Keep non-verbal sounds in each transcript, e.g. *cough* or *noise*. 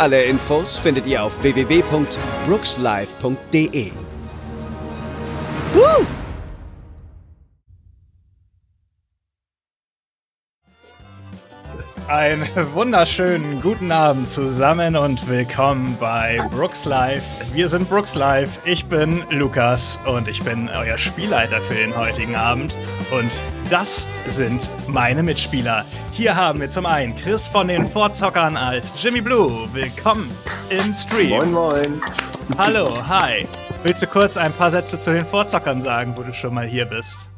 Alle Infos findet ihr auf www.brookslive.de. Woo! Einen wunderschönen guten Abend zusammen und willkommen bei Brooks Live. Wir sind Brooks Live. Ich bin Lukas und ich bin euer Spielleiter für den heutigen Abend. Und das sind meine Mitspieler. Hier haben wir zum einen Chris von den Vorzockern als Jimmy Blue. Willkommen im Stream. Moin, moin. Hallo, hi. Willst du kurz ein paar Sätze zu den Vorzockern sagen, wo du schon mal hier bist?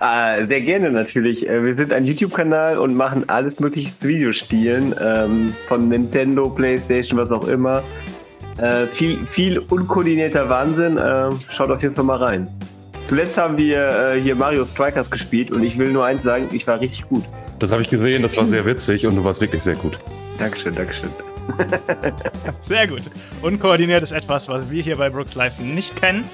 Ah, sehr gerne natürlich. Äh, Wir sind ein YouTube-Kanal und machen alles Mögliche zu Videospielen. Ähm, von Nintendo, Playstation, was auch immer. Äh, viel, viel unkoordinierter Wahnsinn. Äh, schaut auf jeden Fall mal rein. Zuletzt haben wir äh, hier Mario Strikers gespielt und ich will nur eins sagen, ich war richtig gut. Das habe ich gesehen, das war sehr witzig und du warst wirklich sehr gut. Dankeschön, Dankeschön. Sehr gut. Unkoordiniert ist etwas, was wir hier bei Brooks Live nicht kennen.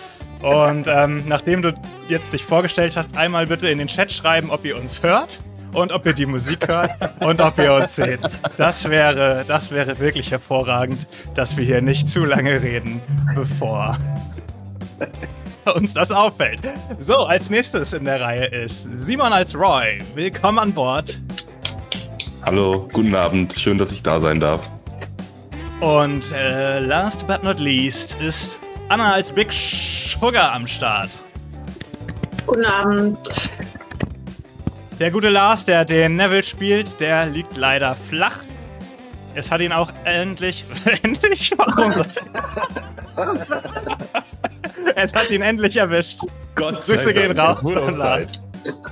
Und ähm, nachdem du jetzt dich vorgestellt hast, einmal bitte in den Chat schreiben, ob ihr uns hört und ob ihr die Musik hört *laughs* und ob ihr uns seht. Das wäre, das wäre wirklich hervorragend, dass wir hier nicht zu lange reden, bevor *laughs* uns das auffällt. So, als nächstes in der Reihe ist Simon als Roy. Willkommen an Bord. Hallo, guten Abend, schön, dass ich da sein darf. Und äh, last but not least ist Anna als Big Sugar am Start. Guten Abend. Der gute Lars, der den Neville spielt, der liegt leider flach. Es hat ihn auch endlich. *laughs* endlich? Warum? *laughs* es hat ihn endlich erwischt. Gott Grüße gehen raus. es Lars.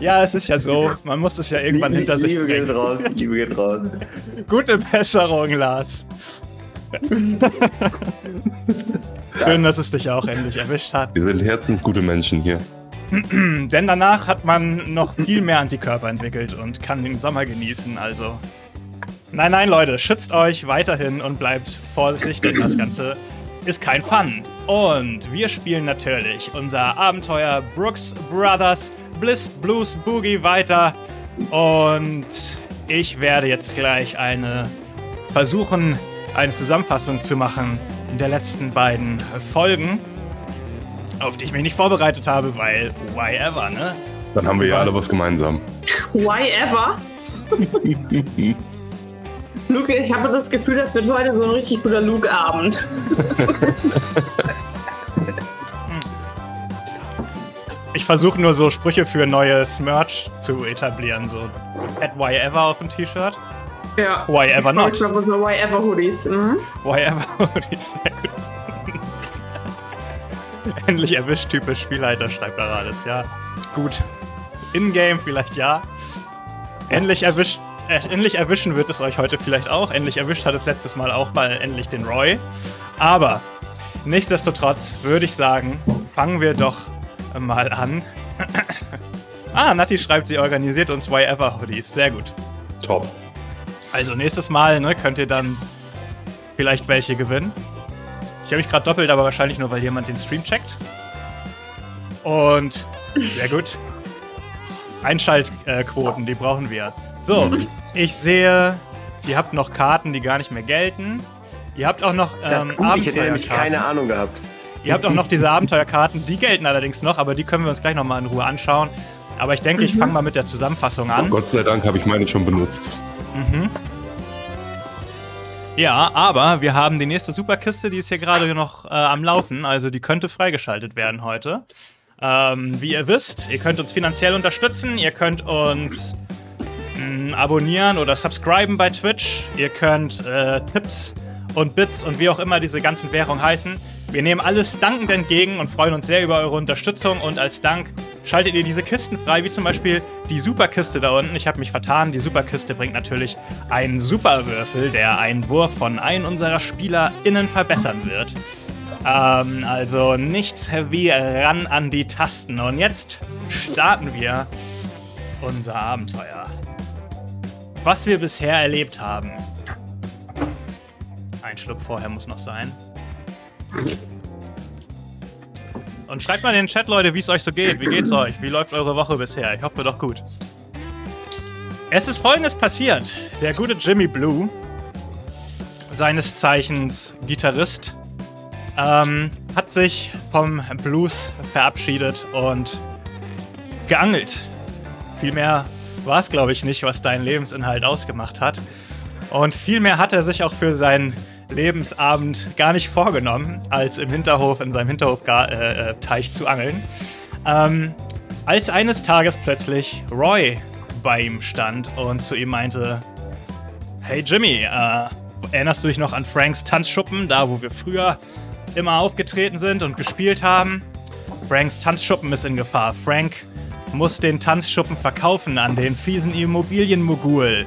Ja, es ist ja so. Man muss es ja irgendwann hinter sich Liebe geht bringen. raus, Liebe geht raus. Gute Besserung, Lars. *laughs* Schön, dass es dich auch endlich erwischt hat. Wir sind herzensgute Menschen hier. *clears throat* Denn danach hat man noch viel mehr Antikörper entwickelt und kann den Sommer genießen, also. Nein, nein, Leute, schützt euch weiterhin und bleibt vorsichtig, denn das Ganze ist kein Fun. Und wir spielen natürlich unser Abenteuer Brooks Brothers Bliss Blues Boogie weiter. Und ich werde jetzt gleich eine versuchen, eine Zusammenfassung zu machen der letzten beiden Folgen, auf die ich mich nicht vorbereitet habe, weil why ever, ne? Dann haben wir ja alle was gemeinsam. Why ever? *laughs* Luke, ich habe das Gefühl, das wird heute so ein richtig guter Luke-Abend. *laughs* Ich versuche nur so Sprüche für neues Merch zu etablieren, so at why ever auf dem T-Shirt. Ja. Why ever not? Ich glaube, so Why ever Hoodies. Mhm. Why ever *laughs* die ist sehr gut. Endlich erwischt, typisch Spielleiter, schreibt er alles, ja. Gut. In-game vielleicht ja. Endlich erwischt. Äh, endlich erwischen wird es euch heute vielleicht auch. Endlich erwischt hat es letztes Mal auch mal endlich den Roy. Aber nichtsdestotrotz würde ich sagen, fangen wir doch mal an. *coughs* ah, Nati schreibt, sie organisiert uns Why Ever Hoodies. Sehr gut. Top. Also nächstes Mal ne, könnt ihr dann vielleicht welche gewinnen. Ich habe mich gerade doppelt, aber wahrscheinlich nur, weil jemand den Stream checkt. Und sehr gut. Einschaltquoten, die brauchen wir. So, ich sehe, ihr habt noch Karten, die gar nicht mehr gelten. Ihr habt auch noch Das ähm, ist gut, ich hätte nämlich keine Ahnung gehabt. Ihr habt auch noch diese Abenteuerkarten, die gelten allerdings noch, aber die können wir uns gleich nochmal in Ruhe anschauen. Aber ich denke, ich fange mal mit der Zusammenfassung an. Gott sei Dank habe ich meine schon benutzt. Ja, aber wir haben die nächste Superkiste, die ist hier gerade noch äh, am Laufen, also die könnte freigeschaltet werden heute. Ähm, wie ihr wisst, ihr könnt uns finanziell unterstützen, ihr könnt uns mh, abonnieren oder subscriben bei Twitch, ihr könnt äh, Tipps und Bits und wie auch immer diese ganzen Währungen heißen. Wir nehmen alles dankend entgegen und freuen uns sehr über eure Unterstützung und als Dank schaltet ihr diese Kisten frei, wie zum Beispiel die Superkiste da unten. Ich habe mich vertan. Die Superkiste bringt natürlich einen Superwürfel, der einen Wurf von einem unserer SpielerInnen verbessern wird. Ähm, also nichts wie ran an die Tasten. Und jetzt starten wir unser Abenteuer. Was wir bisher erlebt haben. Ein Schluck vorher muss noch sein. Und schreibt mal in den Chat, Leute, wie es euch so geht. Wie geht's euch? Wie läuft eure Woche bisher? Ich hoffe doch gut. Es ist folgendes passiert. Der gute Jimmy Blue, seines Zeichens Gitarrist, ähm, hat sich vom Blues verabschiedet und geangelt. Vielmehr war es, glaube ich, nicht, was deinen Lebensinhalt ausgemacht hat. Und vielmehr hat er sich auch für seinen Lebensabend gar nicht vorgenommen, als im Hinterhof, in seinem Hinterhofteich äh, äh zu angeln. Ähm, als eines Tages plötzlich Roy bei ihm stand und zu ihm meinte: Hey Jimmy, äh, erinnerst du dich noch an Franks Tanzschuppen, da wo wir früher immer aufgetreten sind und gespielt haben? Franks Tanzschuppen ist in Gefahr. Frank muss den Tanzschuppen verkaufen an den fiesen Immobilienmogul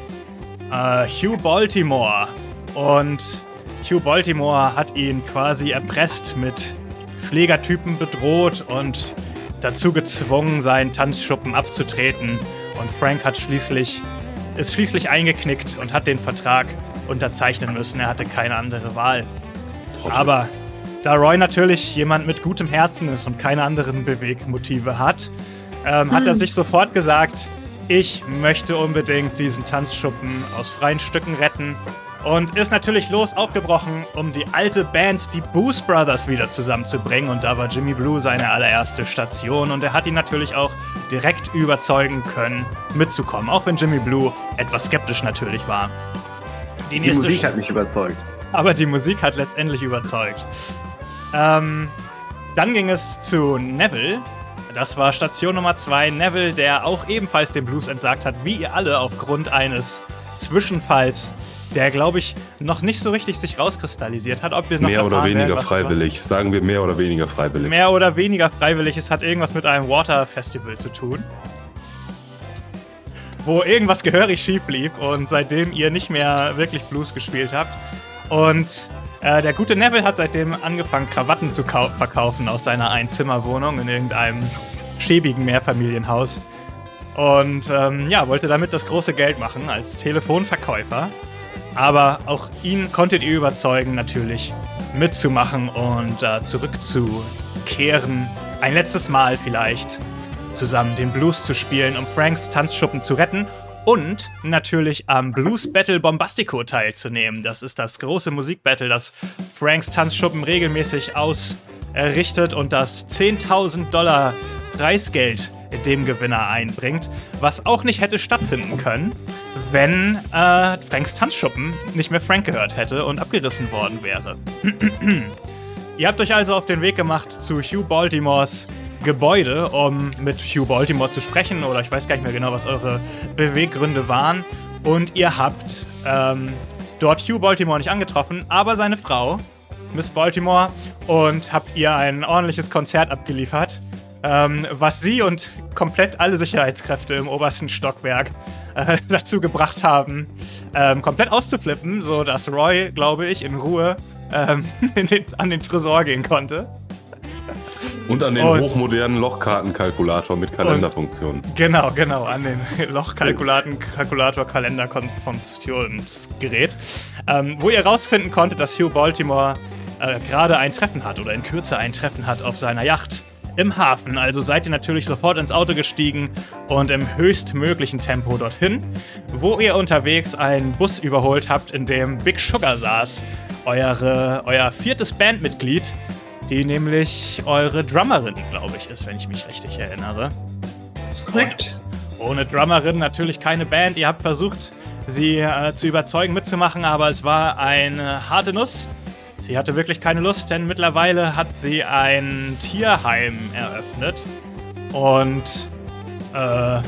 äh, Hugh Baltimore. Und Hugh Baltimore hat ihn quasi erpresst, mit Schlägertypen bedroht und dazu gezwungen, seinen Tanzschuppen abzutreten. Und Frank hat schließlich, ist schließlich eingeknickt und hat den Vertrag unterzeichnen müssen. Er hatte keine andere Wahl. Aber da Roy natürlich jemand mit gutem Herzen ist und keine anderen Bewegmotive hat, ähm, hm. hat er hm. sich sofort gesagt, ich möchte unbedingt diesen Tanzschuppen aus freien Stücken retten und ist natürlich los aufgebrochen, um die alte Band, die Booze Brothers, wieder zusammenzubringen. Und da war Jimmy Blue seine allererste Station und er hat ihn natürlich auch direkt überzeugen können, mitzukommen, auch wenn Jimmy Blue etwas skeptisch natürlich war. Die, die Musik hat mich überzeugt. Aber die Musik hat letztendlich überzeugt. Ähm, dann ging es zu Neville. Das war Station Nummer 2. Neville, der auch ebenfalls dem Blues entsagt hat, wie ihr alle aufgrund eines Zwischenfalls der, glaube ich, noch nicht so richtig sich rauskristallisiert hat. Ob wir noch mehr oder weniger werden, freiwillig. Sagen wir mehr oder weniger freiwillig. Mehr oder weniger freiwillig. Es hat irgendwas mit einem Water Festival zu tun. Wo irgendwas gehörig schief lief und seitdem ihr nicht mehr wirklich Blues gespielt habt. Und äh, der gute Neville hat seitdem angefangen, Krawatten zu verkaufen aus seiner Einzimmerwohnung in irgendeinem schäbigen Mehrfamilienhaus. Und ähm, ja, wollte damit das große Geld machen als Telefonverkäufer. Aber auch ihn konntet ihr überzeugen, natürlich mitzumachen und äh, zurückzukehren. Ein letztes Mal vielleicht zusammen den Blues zu spielen, um Franks Tanzschuppen zu retten und natürlich am Blues Battle Bombastico teilzunehmen. Das ist das große Musikbattle, das Franks Tanzschuppen regelmäßig ausrichtet und das 10.000 Dollar Preisgeld dem Gewinner einbringt, was auch nicht hätte stattfinden können, wenn äh, Franks Tanzschuppen nicht mehr Frank gehört hätte und abgerissen worden wäre. *clears throat* Ihr habt euch also auf den Weg gemacht zu Hugh Baltimores Gebäude, um mit Hugh Baltimore zu sprechen, oder ich weiß gar nicht mehr genau, was eure Beweggründe waren. Und ihr habt ähm, dort Hugh Baltimore nicht angetroffen, aber seine Frau, Miss Baltimore, und habt ihr ein ordentliches Konzert abgeliefert ähm, was sie und komplett alle Sicherheitskräfte im obersten Stockwerk äh, *laughs* dazu gebracht haben, ähm, komplett auszuflippen, sodass Roy, glaube ich, in Ruhe ähm, *laughs* in den, an den Tresor gehen konnte. Und an den und, hochmodernen Lochkartenkalkulator mit Kalenderfunktionen. Genau, genau, an den *laughs* Lochkalkulator Kalenderfunktionsgerät. Ähm, wo ihr herausfinden konntet, dass Hugh Baltimore äh, gerade ein Treffen hat oder in Kürze ein Treffen hat auf seiner Yacht im Hafen. Also seid ihr natürlich sofort ins Auto gestiegen und im höchstmöglichen Tempo dorthin, wo ihr unterwegs einen Bus überholt habt, in dem Big Sugar saß. Eure, euer viertes Bandmitglied, die nämlich eure Drummerin, glaube ich, ist, wenn ich mich richtig erinnere. Das ist korrekt. Ohne Drummerin natürlich keine Band. Ihr habt versucht, sie äh, zu überzeugen, mitzumachen, aber es war eine harte Nuss. Sie hatte wirklich keine Lust, denn mittlerweile hat sie ein Tierheim eröffnet und äh,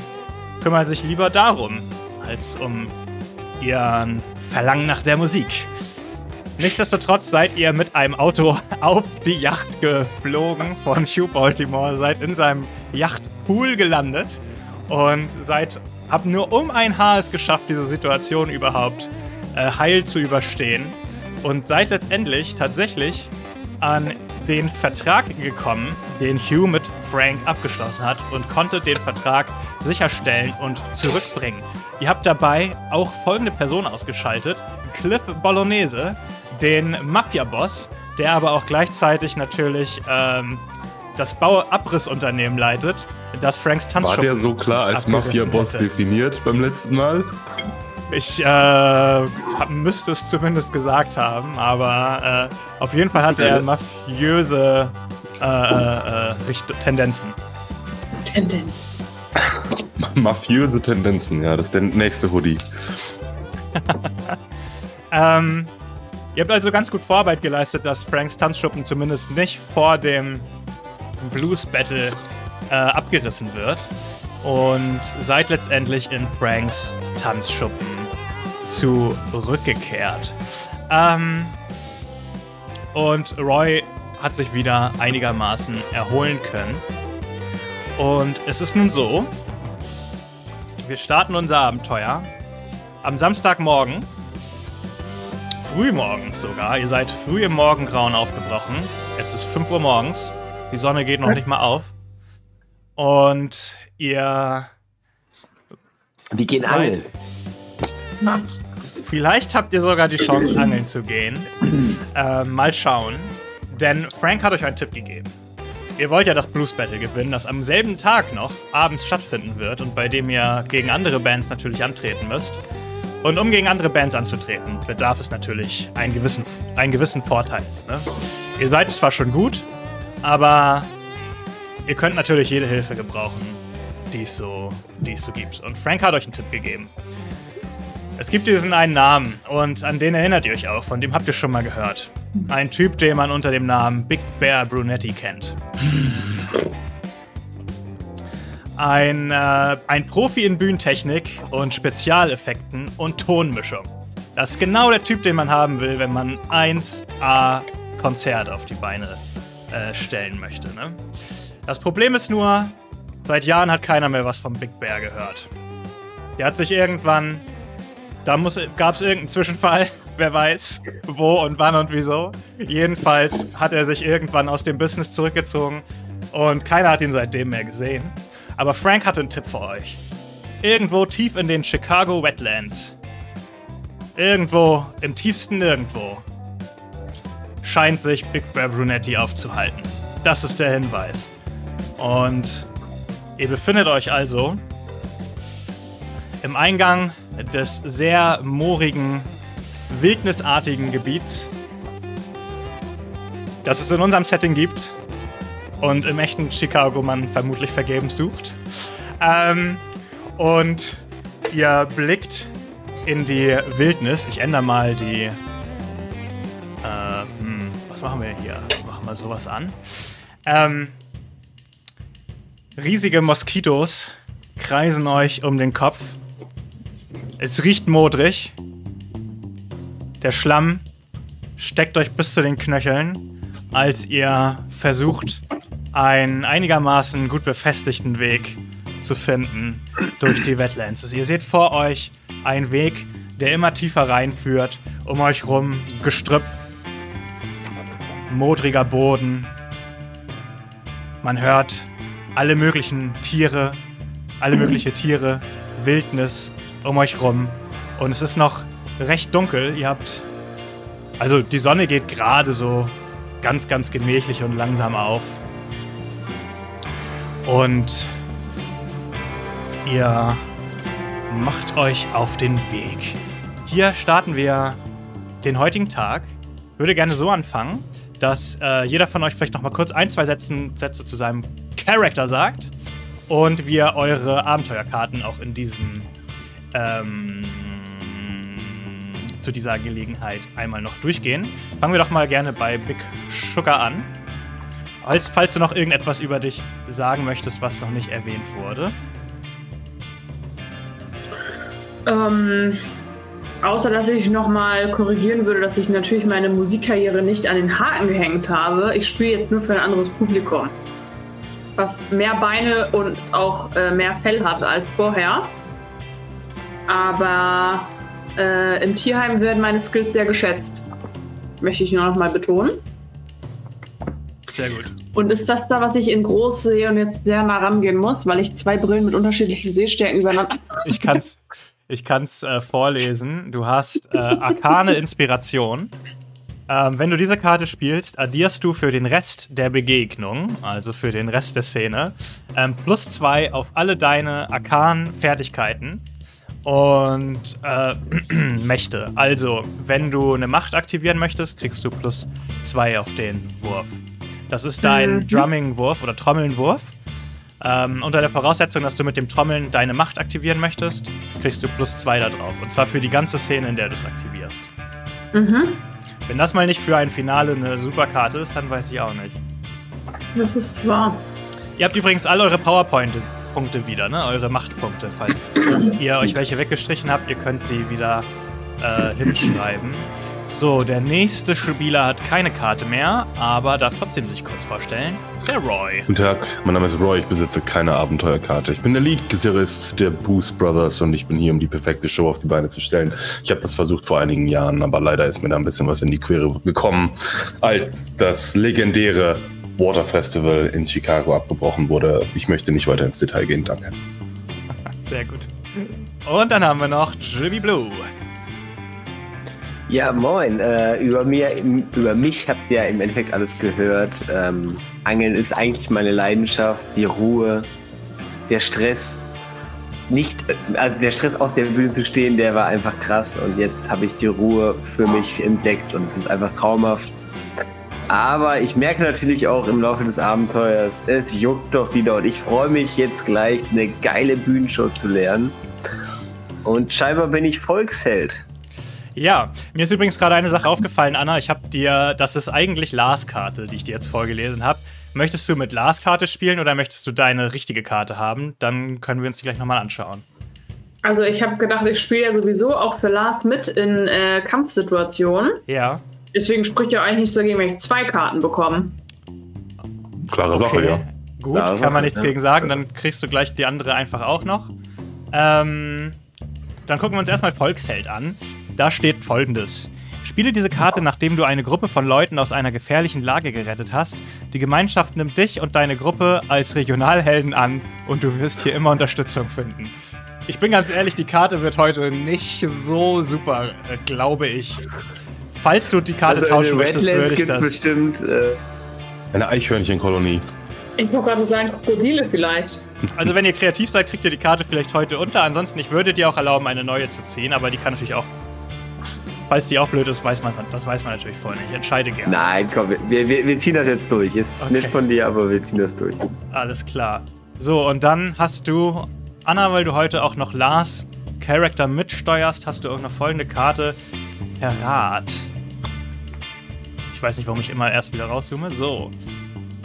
kümmert sich lieber darum, als um ihren Verlangen nach der Musik. Nichtsdestotrotz seid ihr mit einem Auto *laughs* auf die Yacht geflogen von Hugh Baltimore, seid in seinem Yachtpool gelandet und seid, habt nur um ein Haar es geschafft, diese Situation überhaupt äh, heil zu überstehen und seid letztendlich tatsächlich an den Vertrag gekommen, den Hugh mit Frank abgeschlossen hat und konnte den Vertrag sicherstellen und zurückbringen. Ihr habt dabei auch folgende Person ausgeschaltet: Cliff Bolognese, den Mafia-Boss, der aber auch gleichzeitig natürlich ähm, das Bauabrissunternehmen leitet, das Franks Tanzschuppen War der so klar als Mafia-Boss definiert beim letzten Mal? Ich äh, müsste es zumindest gesagt haben, aber äh, auf jeden Fall hat er mafiöse äh, äh, äh, Tendenzen. Tendenz. *laughs* Mafiöse Tendenzen, ja, das ist der nächste Hoodie. *laughs* Ähm, ihr habt also ganz gut Vorarbeit geleistet, dass Franks Tanzschuppen zumindest nicht vor dem Blues Battle äh, abgerissen wird. Und seid letztendlich in Franks Tanzschuppen zurückgekehrt. Ähm, und Roy hat sich wieder einigermaßen erholen können. Und es ist nun so, wir starten unser Abenteuer am Samstagmorgen frühmorgens sogar. Ihr seid früh im Morgengrauen aufgebrochen. Es ist 5 Uhr morgens. Die Sonne geht noch nicht mal auf. Und ihr Wir gehen seid. angeln. Vielleicht habt ihr sogar die Chance, angeln zu gehen. *clears throat* Ähm, mal schauen. Denn Frank hat euch einen Tipp gegeben. Ihr wollt ja das Blues Battle gewinnen, das am selben Tag noch abends stattfinden wird und bei dem ihr gegen andere Bands natürlich antreten müsst. Und um gegen andere Bands anzutreten, bedarf es natürlich einen gewissen, einen gewissen Vorteils. Ne? Ihr seid zwar schon gut, aber ihr könnt natürlich jede Hilfe gebrauchen, die es so, die es so gibt. Und Frank hat euch einen Tipp gegeben. Es gibt diesen einen Namen und an den erinnert ihr euch auch, von dem habt ihr schon mal gehört. Ein Typ, den man unter dem Namen Big Bear Brunetti kennt. Ein, äh, ein Profi in Bühnentechnik und Spezialeffekten und Tonmischung. Das ist genau der Typ, den man haben will, wenn man 1A Konzert auf die Beine äh, stellen möchte. Ne? Das Problem ist nur, seit Jahren hat keiner mehr was vom Big Bear gehört. Der hat sich irgendwann da gab es irgendeinen Zwischenfall, *laughs* wer weiß, wo und wann und wieso. Jedenfalls hat er sich irgendwann aus dem Business zurückgezogen und keiner hat ihn seitdem mehr gesehen. Aber Frank hatte einen Tipp für euch. Irgendwo tief in den Chicago Wetlands, irgendwo im tiefsten Nirgendwo, scheint sich Big Bear Brunetti aufzuhalten. Das ist der Hinweis. Und ihr befindet euch also im Eingang des sehr moorigen, wildnisartigen Gebiets, das es in unserem Setting gibt und im echten Chicago man vermutlich vergebens sucht. Ähm, und ihr blickt in die Wildnis. Ich ändere mal die. Äh, hm, was machen wir hier? Machen wir sowas an. Ähm, riesige Moskitos kreisen euch um den Kopf. Es riecht modrig. Der Schlamm steckt euch bis zu den Knöcheln, als ihr versucht, einen einigermaßen gut befestigten Weg zu finden durch die Wetlands. Ihr seht vor euch einen Weg, der immer tiefer reinführt, um euch rum Gestrüpp, modriger Boden. Man hört alle möglichen Tiere, alle mögliche Tiere, Wildnis um euch rum. Und es ist noch recht dunkel. Ihr habt. Also die Sonne geht gerade so ganz, ganz gemächlich und langsam auf. Und ihr macht euch auf den Weg. Hier starten wir den heutigen Tag. Würde gerne so anfangen, dass äh, jeder von euch vielleicht noch mal kurz ein, zwei Sätzen, Sätze zu seinem Charakter sagt und wir eure Abenteuerkarten auch in diesem ähm, zu dieser Gelegenheit einmal noch durchgehen. Fangen wir doch mal gerne bei Big Sugar an. Falls, falls du noch irgendetwas über dich sagen möchtest, was noch nicht erwähnt wurde. Ähm, Außer, dass ich nochmal korrigieren würde, dass ich natürlich meine Musikkarriere nicht an den Haken gehängt habe. Ich spiele jetzt nur für ein anderes Publikum. Was mehr Beine und auch äh, mehr Fell hat als vorher. Aber äh, im Tierheim werden meine Skills sehr geschätzt. Möchte ich nur noch mal betonen. Sehr gut. Und ist das da, was ich in groß sehe und jetzt sehr nah rangehen muss, weil ich zwei Brillen mit unterschiedlichen Sehstärken übereinander. Ich kann's, ich kann's äh, vorlesen. Du hast äh, arkane Inspiration. Ähm, wenn du diese Karte spielst, addierst du für den Rest der Begegnung, also für den Rest der Szene, ähm, plus zwei auf alle deine arkanen Fertigkeiten und äh, *clears throat* Mächte. Also, wenn du eine Macht aktivieren möchtest, kriegst du plus zwei auf den Wurf. Das ist dein Mhm. Drumming-Wurf oder Trommeln-Wurf. Ähm, unter der Voraussetzung, dass du mit dem Trommeln deine Macht aktivieren möchtest, kriegst du plus zwei da drauf. Und zwar für die ganze Szene, in der du es aktivierst. Mhm. Wenn das mal nicht für ein Finale eine Superkarte ist, dann weiß ich auch nicht. Das ist wahr. Ihr habt übrigens all eure PowerPoint-Punkte wieder, ne? Eure Machtpunkte. Falls *laughs* ihr euch welche weggestrichen habt, ihr könnt sie wieder äh, hinschreiben. So, der nächste Spieler hat keine Karte mehr, aber darf trotzdem sich kurz vorstellen. Der Roy. Guten Tag, mein Name ist Roy, ich besitze keine Abenteuerkarte. Ich bin der Lead-Gitarrist der Boost Brothers und ich bin hier, um die perfekte Show auf die Beine zu stellen. Ich habe das versucht vor einigen Jahren, aber leider ist mir da ein bisschen was in die Quere gekommen, als das legendäre Water Festival in Chicago abgebrochen wurde. Ich möchte nicht weiter ins Detail gehen, danke. *laughs* Sehr gut. Und dann haben wir noch Jimmy Blue. Ja, moin. Äh, über, mir, über mich habt ihr im Endeffekt alles gehört. Ähm, Angeln ist eigentlich meine Leidenschaft, die Ruhe, der Stress. Nicht, also der Stress auf der Bühne zu stehen, der war einfach krass und jetzt habe ich die Ruhe für mich entdeckt und es ist einfach traumhaft. Aber ich merke natürlich auch im Laufe des Abenteuers, es juckt doch wieder und ich freue mich jetzt gleich eine geile Bühnenshow zu lernen. Und scheinbar bin ich Volksheld. Ja, mir ist übrigens gerade eine Sache aufgefallen, Anna. Ich habe dir, das ist eigentlich Lars Karte, die ich dir jetzt vorgelesen habe. Möchtest du mit Lars Karte spielen oder möchtest du deine richtige Karte haben? Dann können wir uns die gleich nochmal anschauen. Also ich habe gedacht, ich spiele ja sowieso auch für Last mit in äh, Kampfsituationen. Ja. Deswegen spricht ja eigentlich nichts dagegen, wenn ich zwei Karten bekomme. Klare Sache, ja. Gut, Klare kann Sache, man nichts ja. gegen sagen. Dann kriegst du gleich die andere einfach auch noch. Ähm, dann gucken wir uns erstmal Volksheld an. Da steht folgendes. Spiele diese Karte, nachdem du eine Gruppe von Leuten aus einer gefährlichen Lage gerettet hast. Die Gemeinschaft nimmt dich und deine Gruppe als Regionalhelden an und du wirst hier immer Unterstützung finden. Ich bin ganz ehrlich, die Karte wird heute nicht so super, äh, glaube ich. Falls du die Karte Also tauschen möchtest, würde ich das. bestimmt äh, Eine Eichhörnchenkolonie. Ich wollte gerade sagen, Krokodile vielleicht. Also wenn ihr kreativ seid, kriegt ihr die Karte vielleicht heute unter. Ansonsten, ich würde dir auch erlauben, eine neue zu ziehen, aber die kann natürlich auch. Falls die auch blöd ist, weiß man das weiß man natürlich vorher nicht. Ich entscheide gerne. Nein, komm, wir, wir, wir ziehen das jetzt durch. Ist Okay. nicht von dir, aber wir ziehen das durch. Alles klar. So, und dann hast du, Anna, weil du heute auch noch Lars Charakter mitsteuerst, hast du auch noch folgende Karte. Verrat. Ich weiß nicht, warum ich immer erst wieder rauszoome. So.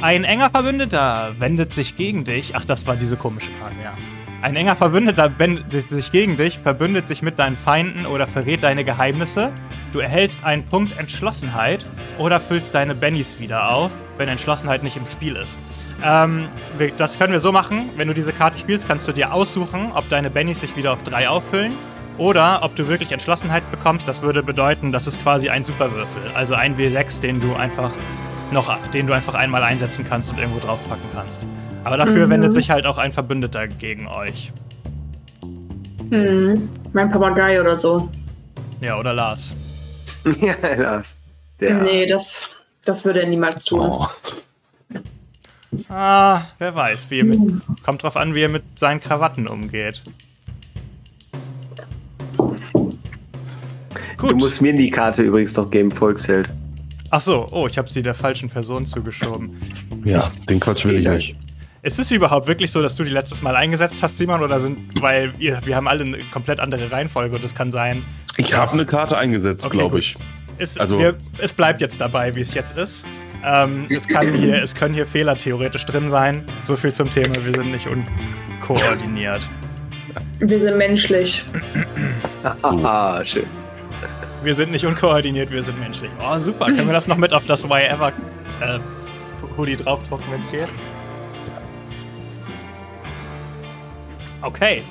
Ein enger Verbündeter wendet sich gegen dich. Ach, das war diese komische Karte, ja. Ein enger Verbündeter wendet sich gegen dich, verbündet sich mit deinen Feinden oder verrät deine Geheimnisse. Du erhältst einen Punkt Entschlossenheit oder füllst deine Bennys wieder auf, wenn Entschlossenheit nicht im Spiel ist. Ähm, das können wir so machen. Wenn du diese Karte spielst, kannst du dir aussuchen, ob deine Bennys sich wieder auf drei auffüllen oder ob du wirklich Entschlossenheit bekommst. Das würde bedeuten, das ist quasi ein Superwürfel. Also ein W6, den du einfach noch, den du einfach einmal einsetzen kannst und irgendwo draufpacken kannst. Aber dafür Mhm. wendet sich halt auch ein Verbündeter gegen euch. Hm, mein Papagei oder so. Ja, oder Lars. *laughs* ja, Lars. Der, Nee, das, das würde er niemals tun. Oh. Ah, wer weiß, wie er mit. Kommt drauf an, wie er mit seinen Krawatten umgeht. Du Gut. musst mir die Karte übrigens noch geben, Volksheld. Ach so, oh, ich habe sie der falschen Person zugeschoben. Ja, den Quatsch will ich nicht. Ist es überhaupt wirklich so, dass du die letztes Mal eingesetzt hast, Simon, oder sind, weil wir, wir haben alle eine komplett andere Reihenfolge und es kann sein. Ich habe eine Karte eingesetzt, Okay, glaube ich. Es, Also- wir, es bleibt jetzt dabei, wie es jetzt ist. Ähm, es, kann hier, es können hier Fehler theoretisch drin sein. So viel zum Thema, wir sind nicht unkoordiniert. Wir sind menschlich. Ah, schön. Wir sind nicht unkoordiniert, wir sind menschlich. Oh, super. Können wir das noch mit auf das Why Ever äh, Hoodie draufdrucken, wenn es geht? Okay,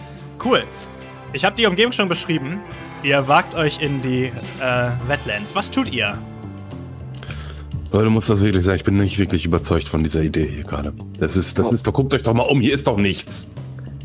cool. Ich habe die Umgebung schon beschrieben. Ihr wagt euch in die äh, Wetlands. Was tut ihr? Leute, muss das wirklich sagen, ich bin nicht wirklich überzeugt von dieser Idee hier gerade. Das ist, das ist doch, guckt euch doch mal um, hier ist doch nichts.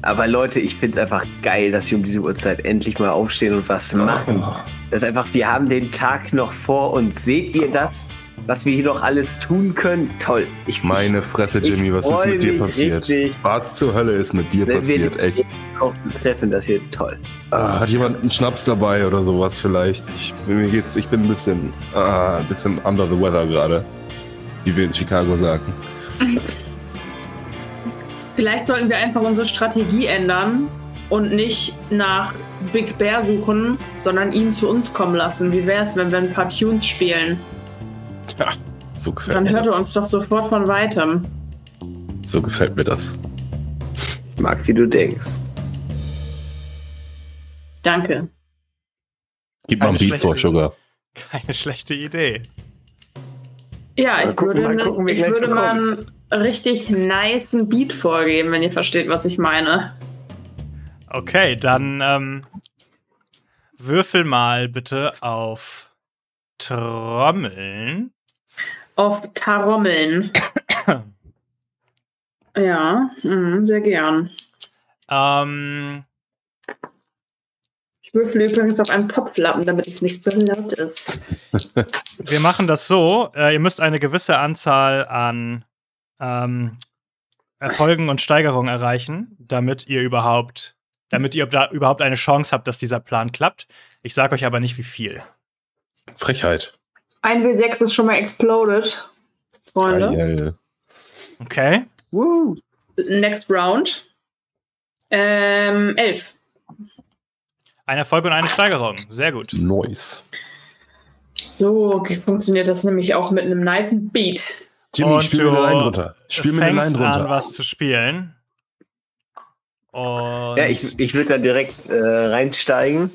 Aber Leute, ich finde es einfach geil, dass wir um diese Uhrzeit endlich mal aufstehen und was machen. Das ist einfach, wir haben den Tag noch vor uns. Seht ihr das? Was wir hier noch alles tun können? Toll. Ich Meine Fresse, Jimmy, was ist mit dir passiert? richtig. Was zur Hölle ist mit dir Wenn passiert? Echt? auch treffen, das hier toll. Ah, hat jemand einen Schnaps dabei oder sowas vielleicht? Ich, mir geht's, ich bin ein bisschen, ah, ein bisschen under the weather gerade. Wie wir in Chicago sagen. *laughs* Vielleicht sollten wir einfach unsere Strategie ändern und nicht nach Big Bear suchen, sondern ihn zu uns kommen lassen. Wie wäre es, wenn wir ein paar Tunes spielen? Ja, so gefällt Dann mir hört er das. uns doch sofort von weitem. So gefällt mir das. Ich mag, wie du denkst. Danke. Gib mal ein Beat vor, Sugar. Keine schlechte Idee. Ja, ich gucken, würde, mal ne- gucken, ich würde mal einen richtig niceen Beat vorgeben, wenn ihr versteht, was ich meine. Okay, dann ähm, würfel mal bitte auf Trommeln. Auf Tarommeln. *coughs* ja, mhm, sehr gern. Ähm, Würfel übrigens auf einen Topflappen, damit es nicht so laut ist. *laughs* wir machen das so: äh, Ihr müsst eine gewisse Anzahl an ähm, Erfolgen und Steigerungen erreichen, damit ihr überhaupt, damit ihr da überhaupt eine Chance habt, dass dieser Plan klappt. Ich sage euch aber nicht, wie viel. Frechheit. Ein W6 ist schon mal exploded, Freunde. Geil. Okay. Woo. Next round. Ähm, elf. Ein Erfolg und eine Steigerung. Sehr gut. Nice. So funktioniert das nämlich auch mit einem nice Beat. Jimmy, Und spiel mir eine Line runter. Spiel mir eine Line runter. an, was zu spielen. Und Ja, ich, ich würde da direkt äh, reinsteigen.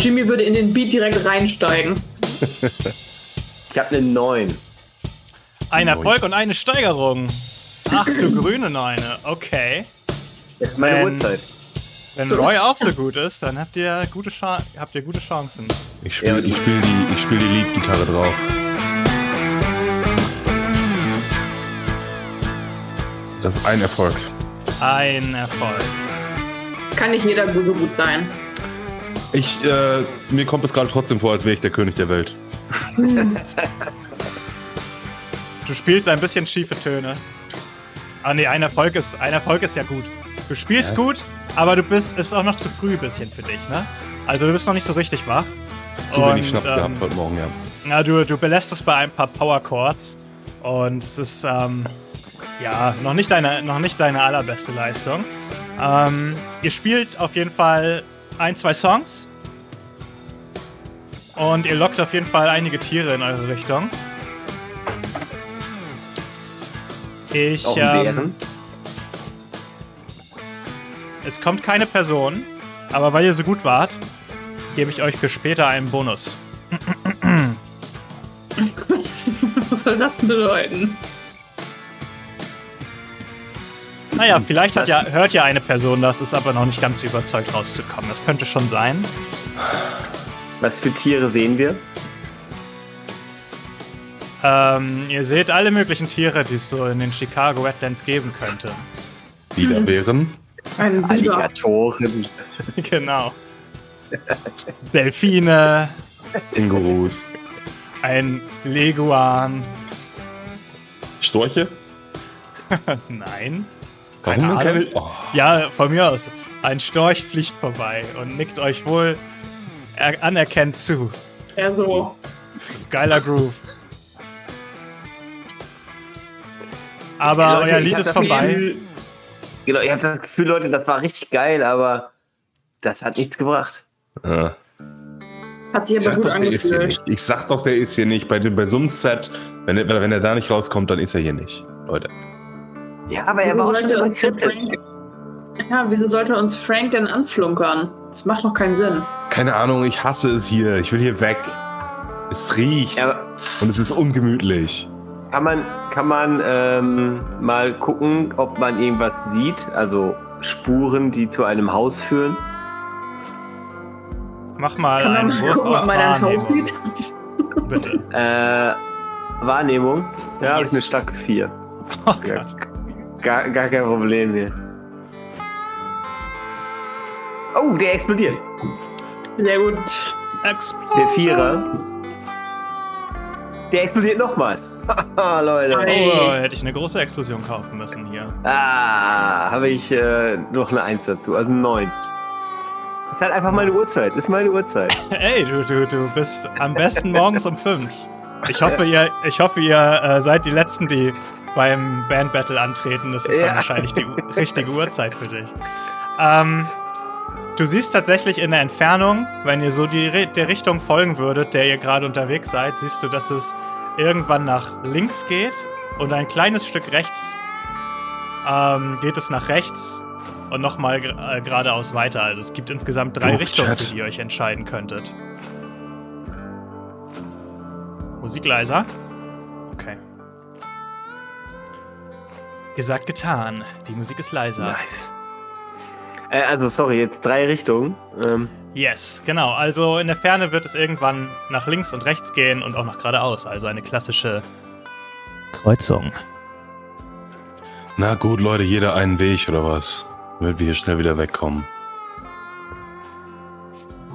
Jimmy würde in den Beat direkt reinsteigen. *laughs* Ich habe eine 9. ein. Erfolg und eine Steigerung. Ach du *clears throat* grüne Neune. Okay. Das ist meine Ähm, Uhrzeit. Wenn So. Roy auch so gut ist, dann habt ihr gute, Cha habt ihr gute Chancen. Ich spiele ich spiel die, ich spiel die Lead-Gitarre drauf. Das ist ein Erfolg. Ein Erfolg. Das kann nicht jeder so gut sein. Ich, äh, mir kommt es gerade trotzdem vor, als wäre ich der König der Welt. Du spielst ein bisschen schiefe Töne. Ah nee, ein Erfolg ist, ein Erfolg ist ja gut. Du spielst Ja. gut, aber du bist, ist auch noch zu früh ein bisschen für dich, ne? Also du bist noch nicht so richtig wach. Zu wenig Schnaps ähm, gehabt heute Morgen, ja. Na, du, du belässt es bei ein paar Power Chords und es ist ähm, ja noch nicht deine, noch nicht deine allerbeste Leistung. Ähm, ihr spielt auf jeden Fall ein, zwei Songs und ihr lockt auf jeden Fall einige Tiere in eure Richtung. Ich, Auch ähm, Bären. Es kommt keine Person, aber weil ihr so gut wart, gebe ich euch für später einen Bonus. Was, was soll das denn bedeuten? Naja, vielleicht hat ja, hört ja eine Person das, ist aber noch nicht ganz so überzeugt rauszukommen. Das könnte schon sein. Was für Tiere sehen wir? Ähm, ihr seht alle möglichen Tiere, die es so in den Chicago Wetlands geben könnte. Wiederbären. Ein. Alligatoren. *laughs* genau. Delfine, Kängurus. ein Leguan. Storche? *laughs* Nein. Keine? Ahnung. Oh, Ja, von mir aus. Ein Storch fliegt vorbei und nickt euch wohl er anerkennt zu. Ja, so. Geiler Groove. Aber Leute, euer Lied ist vorbei. Gefühl- Genau, ich habe das Gefühl, Leute, das war richtig geil, aber das hat nichts gebracht. ja. Hat sich Ich aber sag gut doch, der ist hier angefühlt. nicht. Ich sag doch, der ist hier nicht. Bei, dem- bei so einem Set, wenn er, wenn er da nicht rauskommt, dann ist er hier nicht. Leute. Ja, aber er war auch schon immer kritisch. Frank- Ja, wieso sollte uns Frank denn anflunkern? Das macht doch keinen Sinn. Keine Ahnung, ich hasse es hier. Ich will hier weg. Es riecht Ja, und es ist ungemütlich. kann man, kann man ähm, mal gucken, ob man irgendwas sieht? Also Spuren, die zu einem Haus führen? Mach mal Kann man einen mal Wurf gucken, ob auf man ein Haus Wahrnehmung, sieht? Bitte. Äh, Wahrnehmung? Ja, habe ich eine Yes. starke 4. Oh Ja, Gott. gar, gar kein Problem hier. Oh, der explodiert. Sehr gut. Explosion. Der Vierer. Der explodiert nochmal. Haha, *laughs* Leute. Ei. Oh, hätte ich eine große Explosion kaufen müssen hier. Ah, habe ich äh, noch eine 1 dazu, also 9. Ist halt einfach meine Uhrzeit. Ist meine Uhrzeit. *laughs* Ey, du, du, du bist am besten morgens um 5. Ich hoffe, ihr, ich hoffe, ihr äh, seid die Letzten, die beim Band Battle antreten. Das ist dann Ja. wahrscheinlich die richtige Uhrzeit für dich. Ähm, du siehst tatsächlich in der Entfernung, wenn ihr so die, der Richtung folgen würdet, der ihr gerade unterwegs seid, siehst du, dass es irgendwann nach links geht und ein kleines Stück rechts ähm, geht es nach rechts und nochmal äh, geradeaus weiter. Also es gibt insgesamt drei Oh, Richtungen, Chat. für die ihr euch entscheiden könntet. Musik leiser. Okay. Gesagt, getan. Die Musik ist leiser. Nice. Äh, also, sorry, jetzt drei Richtungen. Ähm, Yes, genau. Also in der Ferne wird es irgendwann nach links und rechts gehen und auch nach geradeaus. Also eine klassische Kreuzung. Na gut, Leute, jeder einen Weg oder was? Damit wir hier schnell wieder wegkommen.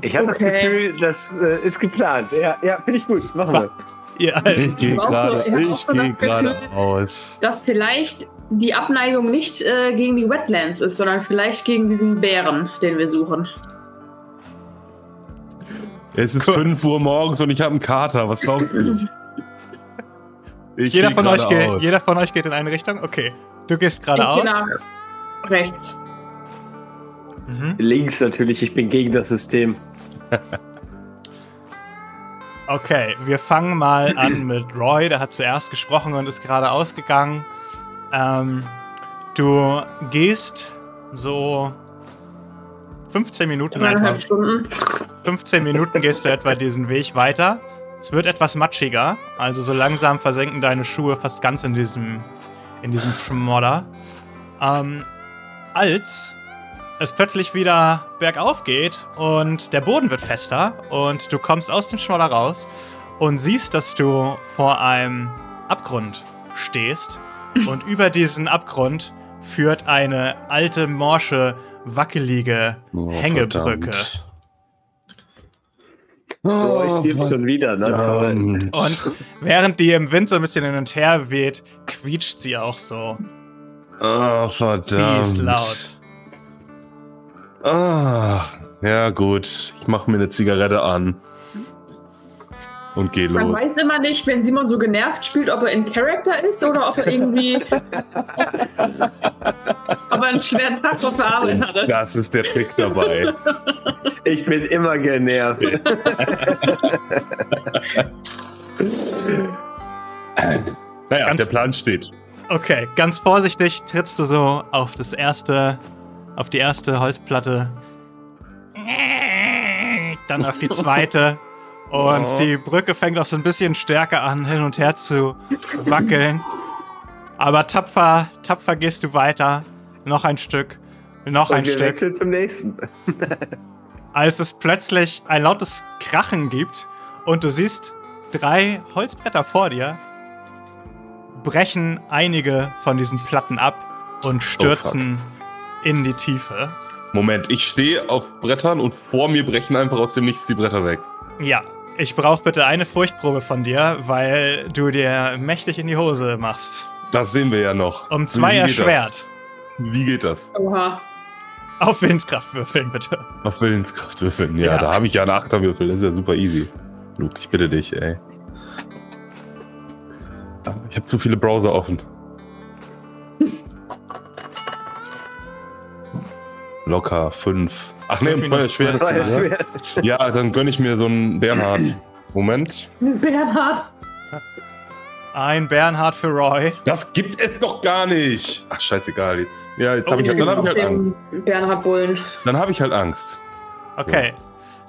ich habe Okay. das Gefühl, das äh, ist geplant. Ja, ja finde ich gut. Machen wir. *laughs* Ja, Ich gehe gerade, ich das geradeaus. Dass vielleicht die Abneigung nicht äh, gegen die Wetlands ist, sondern vielleicht gegen diesen Bären, den wir suchen. Es ist Cool. 5 Uhr morgens und ich habe einen Kater. Was glaubst du? *laughs* Ich jeder, von euch geht, geradeaus. jeder von euch geht in eine Richtung? Okay. Du gehst Ich gehe geradeaus. nach rechts. Mhm. Links natürlich, ich bin gegen das System. *laughs* Okay, wir fangen mal an mit Roy. Der hat zuerst gesprochen und ist geradeaus gegangen. Ähm, du gehst so 15 Minuten. Eineinhalb Stunden. 15 Minuten gehst du etwa diesen Weg weiter. Es wird etwas matschiger, also so langsam versenken deine Schuhe fast ganz in diesem, in diesem Schmodder. Ähm, als es plötzlich wieder bergauf geht und der Boden wird fester und du kommst aus dem Schmodder raus und siehst, dass du vor einem Abgrund stehst *laughs* und über diesen Abgrund führt eine alte, morsche, wackelige Oh, Hängebrücke. verdammt. Oh, ich stirb schon wieder. Ne? verdammt. Und während die im Wind so ein bisschen hin und her weht, quietscht sie auch so Oh, verdammt. fies laut. Ach, ja gut. Ich mache mir eine Zigarette an. Und geh Man los. weiß immer nicht, wenn Simon so genervt spielt, ob er in Character ist oder ob er irgendwie. *laughs* ob er einen schweren Tag auf der Arbeit hatte. Das ist der Trick dabei. Ich bin immer genervt. *laughs* Naja, Ganz- der Plan steht. Okay, ganz vorsichtig trittst du so auf das erste, auf die erste Holzplatte. Dann auf die zweite. Und Oh. die Brücke fängt auch so ein bisschen stärker an, hin und her zu wackeln. Aber tapfer, tapfer gehst du weiter. Noch ein Stück. Noch ein Und wir Stück. wechseln zum nächsten. *laughs* als es plötzlich ein lautes Krachen gibt und du siehst drei Holzbretter vor dir, brechen einige von diesen Platten ab und stürzen in die Tiefe. Moment, ich stehe auf Brettern und vor mir brechen einfach aus dem Nichts die Bretter weg. Ja, ich brauche bitte eine Furchtprobe von dir, weil du dir mächtig in die Hose machst. Das sehen wir ja noch. Um zwei erschwert. Das? Wie geht das? Oha. Auf Willenskraft würfeln, bitte. Auf Willenskraft würfeln. Ja, Ja. da habe ich ja einen Achterwürfel. Das ist ja super easy. Luke, ich bitte dich, ey. Ich habe zu viele Browser offen. Locker, fünf. Ach nee. Das war ja *laughs* Ja? schwer. ja, dann gönne ich mir so einen Bernhard. Moment. Bernhard. Ein Bernhard für Roy. Das gibt es doch gar nicht. Ach, scheißegal jetzt. Ja, jetzt habe ich, Oh. dann hab ich halt Angst. Bernhard Bullen. Dann habe ich halt Angst. Okay.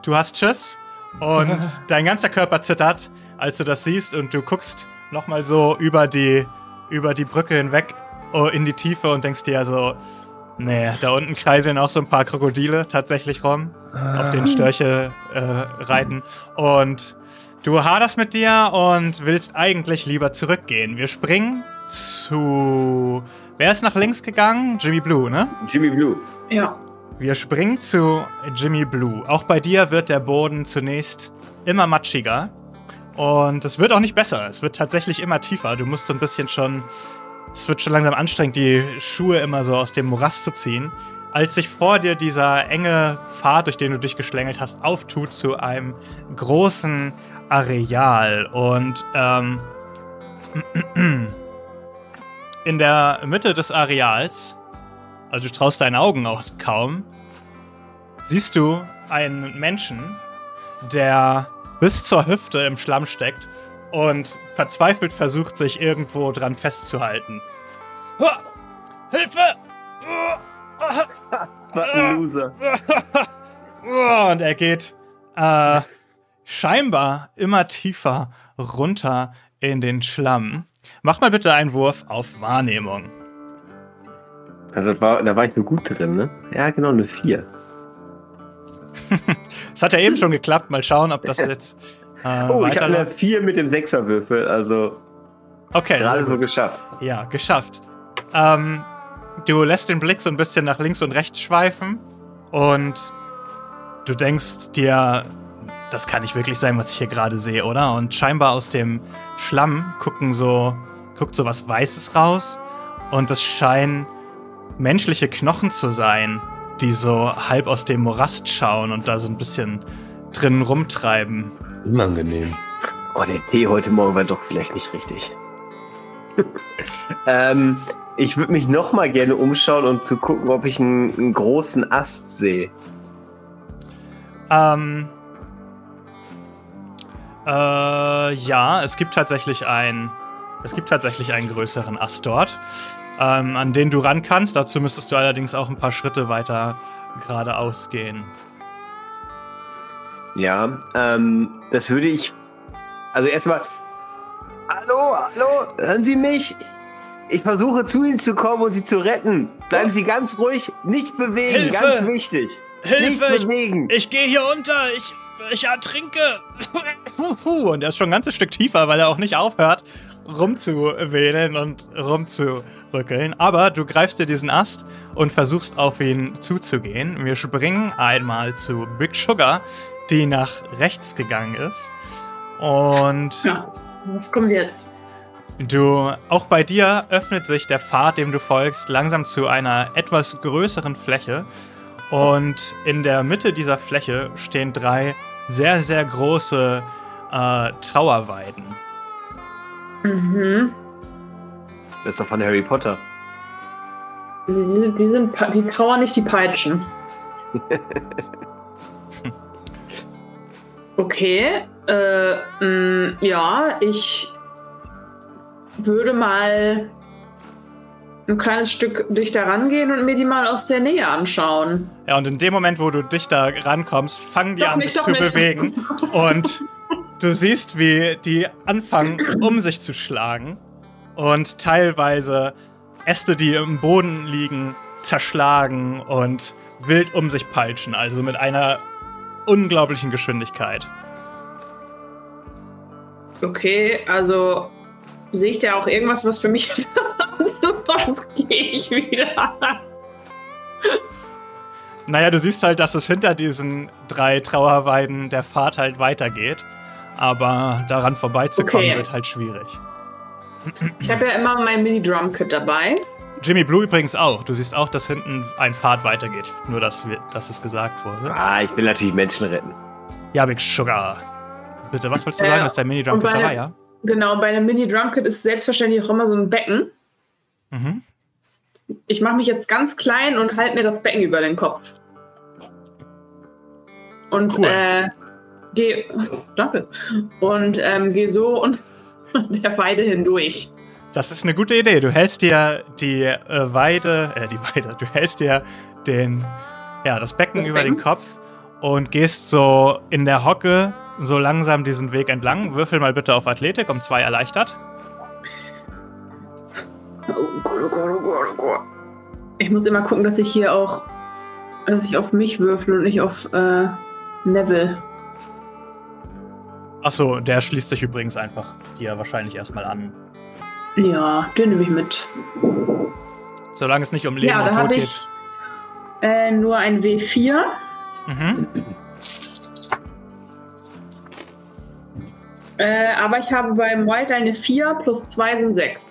Du hast Schiss und *laughs* dein ganzer Körper zittert, als du das siehst und du guckst nochmal so über die, über die Brücke hinweg oh, in die Tiefe und denkst dir so, nee, da unten kreiseln auch so ein paar Krokodile tatsächlich rum, auf den Störche äh, reiten. Und du haderst mit dir und willst eigentlich lieber zurückgehen. Wir springen zu. Wer ist nach links gegangen? Jimmy Blue, ne? Jimmy Blue. Ja. Wir springen zu Jimmy Blue. Auch bei dir wird der Boden zunächst immer matschiger. Und es wird auch nicht besser. Es wird tatsächlich immer tiefer. Du musst so ein bisschen schon. Es wird schon langsam anstrengend, die Schuhe immer so aus dem Morast zu ziehen. Als sich vor dir dieser enge Pfad, durch den du dich geschlängelt hast, auftut zu einem großen Areal. Und ähm, *clears throat* in der Mitte des Areals, also du traust deinen Augen auch kaum, siehst du einen Menschen, der bis zur Hüfte im Schlamm steckt und verzweifelt versucht, sich irgendwo dran festzuhalten. Hilfe! Was ein Loser. Und er geht äh, scheinbar immer tiefer runter in den Schlamm. Mach mal bitte einen Wurf auf Wahrnehmung. Also war, da war ich so gut drin, ne? Ja, genau, eine 4. *laughs* Es hat ja eben schon geklappt. Mal schauen, ob das *laughs* jetzt äh, Oh, ich habe eine weiterläuft. 4 mit dem Sechserwürfel, also Okay, gerade so geschafft. Ja, geschafft. Ähm, du lässt den Blick so ein bisschen nach links und rechts schweifen und du denkst dir, das kann nicht wirklich sein, was ich hier gerade sehe, oder? Und scheinbar aus dem Schlamm gucken so, guckt so was Weißes raus und das scheinen menschliche Knochen zu sein, die so halb aus dem Morast schauen und da so ein bisschen drin rumtreiben. Unangenehm. Oh, der Tee heute Morgen war doch vielleicht nicht richtig. *laughs* ähm, ich würde mich noch mal gerne umschauen, um zu gucken, ob ich einen, einen großen Ast sehe. Ähm. Äh, ja, es gibt tatsächlich ein. Es gibt tatsächlich einen größeren Ast dort, ähm, an den du ran kannst. Dazu müsstest du allerdings auch ein paar Schritte weiter geradeaus gehen. Ja, ähm, das würde ich. Also erstmal. Hallo, hallo, hören Sie mich? Ich versuche zu Ihnen zu kommen und Sie zu retten. Bleiben Sie ganz ruhig, nicht bewegen, Hilfe! ganz wichtig. nicht bewegen. ich gehe hier unter, ich, ich ertrinke. *laughs* und er ist schon ein ganzes Stück tiefer, weil er auch nicht aufhört, rumzuwedeln und rumzurückeln. Aber du greifst dir diesen Ast und versuchst auf ihn zuzugehen. Wir springen einmal zu Big Sugar, die nach rechts gegangen ist. Und Ja. Was kommt jetzt? Du, auch bei dir öffnet sich der Pfad, dem du folgst, langsam zu einer etwas größeren Fläche. Und in der Mitte dieser Fläche stehen drei sehr, sehr große äh, Trauerweiden. Mhm. Das ist doch von Harry Potter. Die, die sind die Trauer nicht die Peitschen. *laughs* Okay, äh, mh, ja, ich würde mal ein kleines Stück dichter rangehen und mir die mal aus der Nähe anschauen. Ja, und in dem Moment, wo du dich da rankommst, fangen die Doch an, nicht, sich zu nicht. bewegen. Und du siehst, wie die anfangen, um sich zu schlagen. Und teilweise Äste, die im Boden liegen, zerschlagen und wild um sich peitschen. Also mit einer unglaublichen Geschwindigkeit. Okay, also sehe ich da auch irgendwas, was für mich *laughs* sonst gehe ich wieder. Naja, du siehst halt, dass es hinter diesen drei Trauerweiden der Pfad halt weitergeht. Aber daran vorbeizukommen Okay. wird halt schwierig. Ich habe ja immer mein Mini-Drum-Kit dabei. Jimmy Blue übrigens auch. Du siehst auch, dass hinten ein Pfad weitergeht. Nur, dass, wir, dass es gesagt wurde. Ah, ich will natürlich Menschen retten. Ja, Big Sugar. Bitte, was wolltest du Äh, sagen? Ist dein Mini-Drum-Kit dabei, ja? Genau, bei einem Mini-Drum-Kit ist selbstverständlich auch immer so ein Becken. Mhm. Ich mache mich jetzt ganz klein und halte mir das Becken über den Kopf. Und Cool. äh, gehe. *laughs* Danke. Und ähm, gehe so und *laughs* der Weide hindurch. Das ist eine gute Idee. Du hältst dir die äh, Weide, äh, die Weide, du hältst dir den, ja, das Becken Das über den Becken? Kopf und gehst so in der Hocke so langsam diesen Weg entlang. Würfel mal bitte auf Athletik um zwei erleichtert. Ich muss immer gucken, dass ich hier auch, dass ich auf mich würfel und nicht auf äh, Neville. Achso, der schließt sich übrigens einfach hier wahrscheinlich erstmal an. Ja, den nehme ich mit. Solange es nicht um Leben ja, und da Tod habe geht. ich äh, nur ein W4. Mhm. Äh, aber ich habe beim White eine 4 plus 2 sind 6.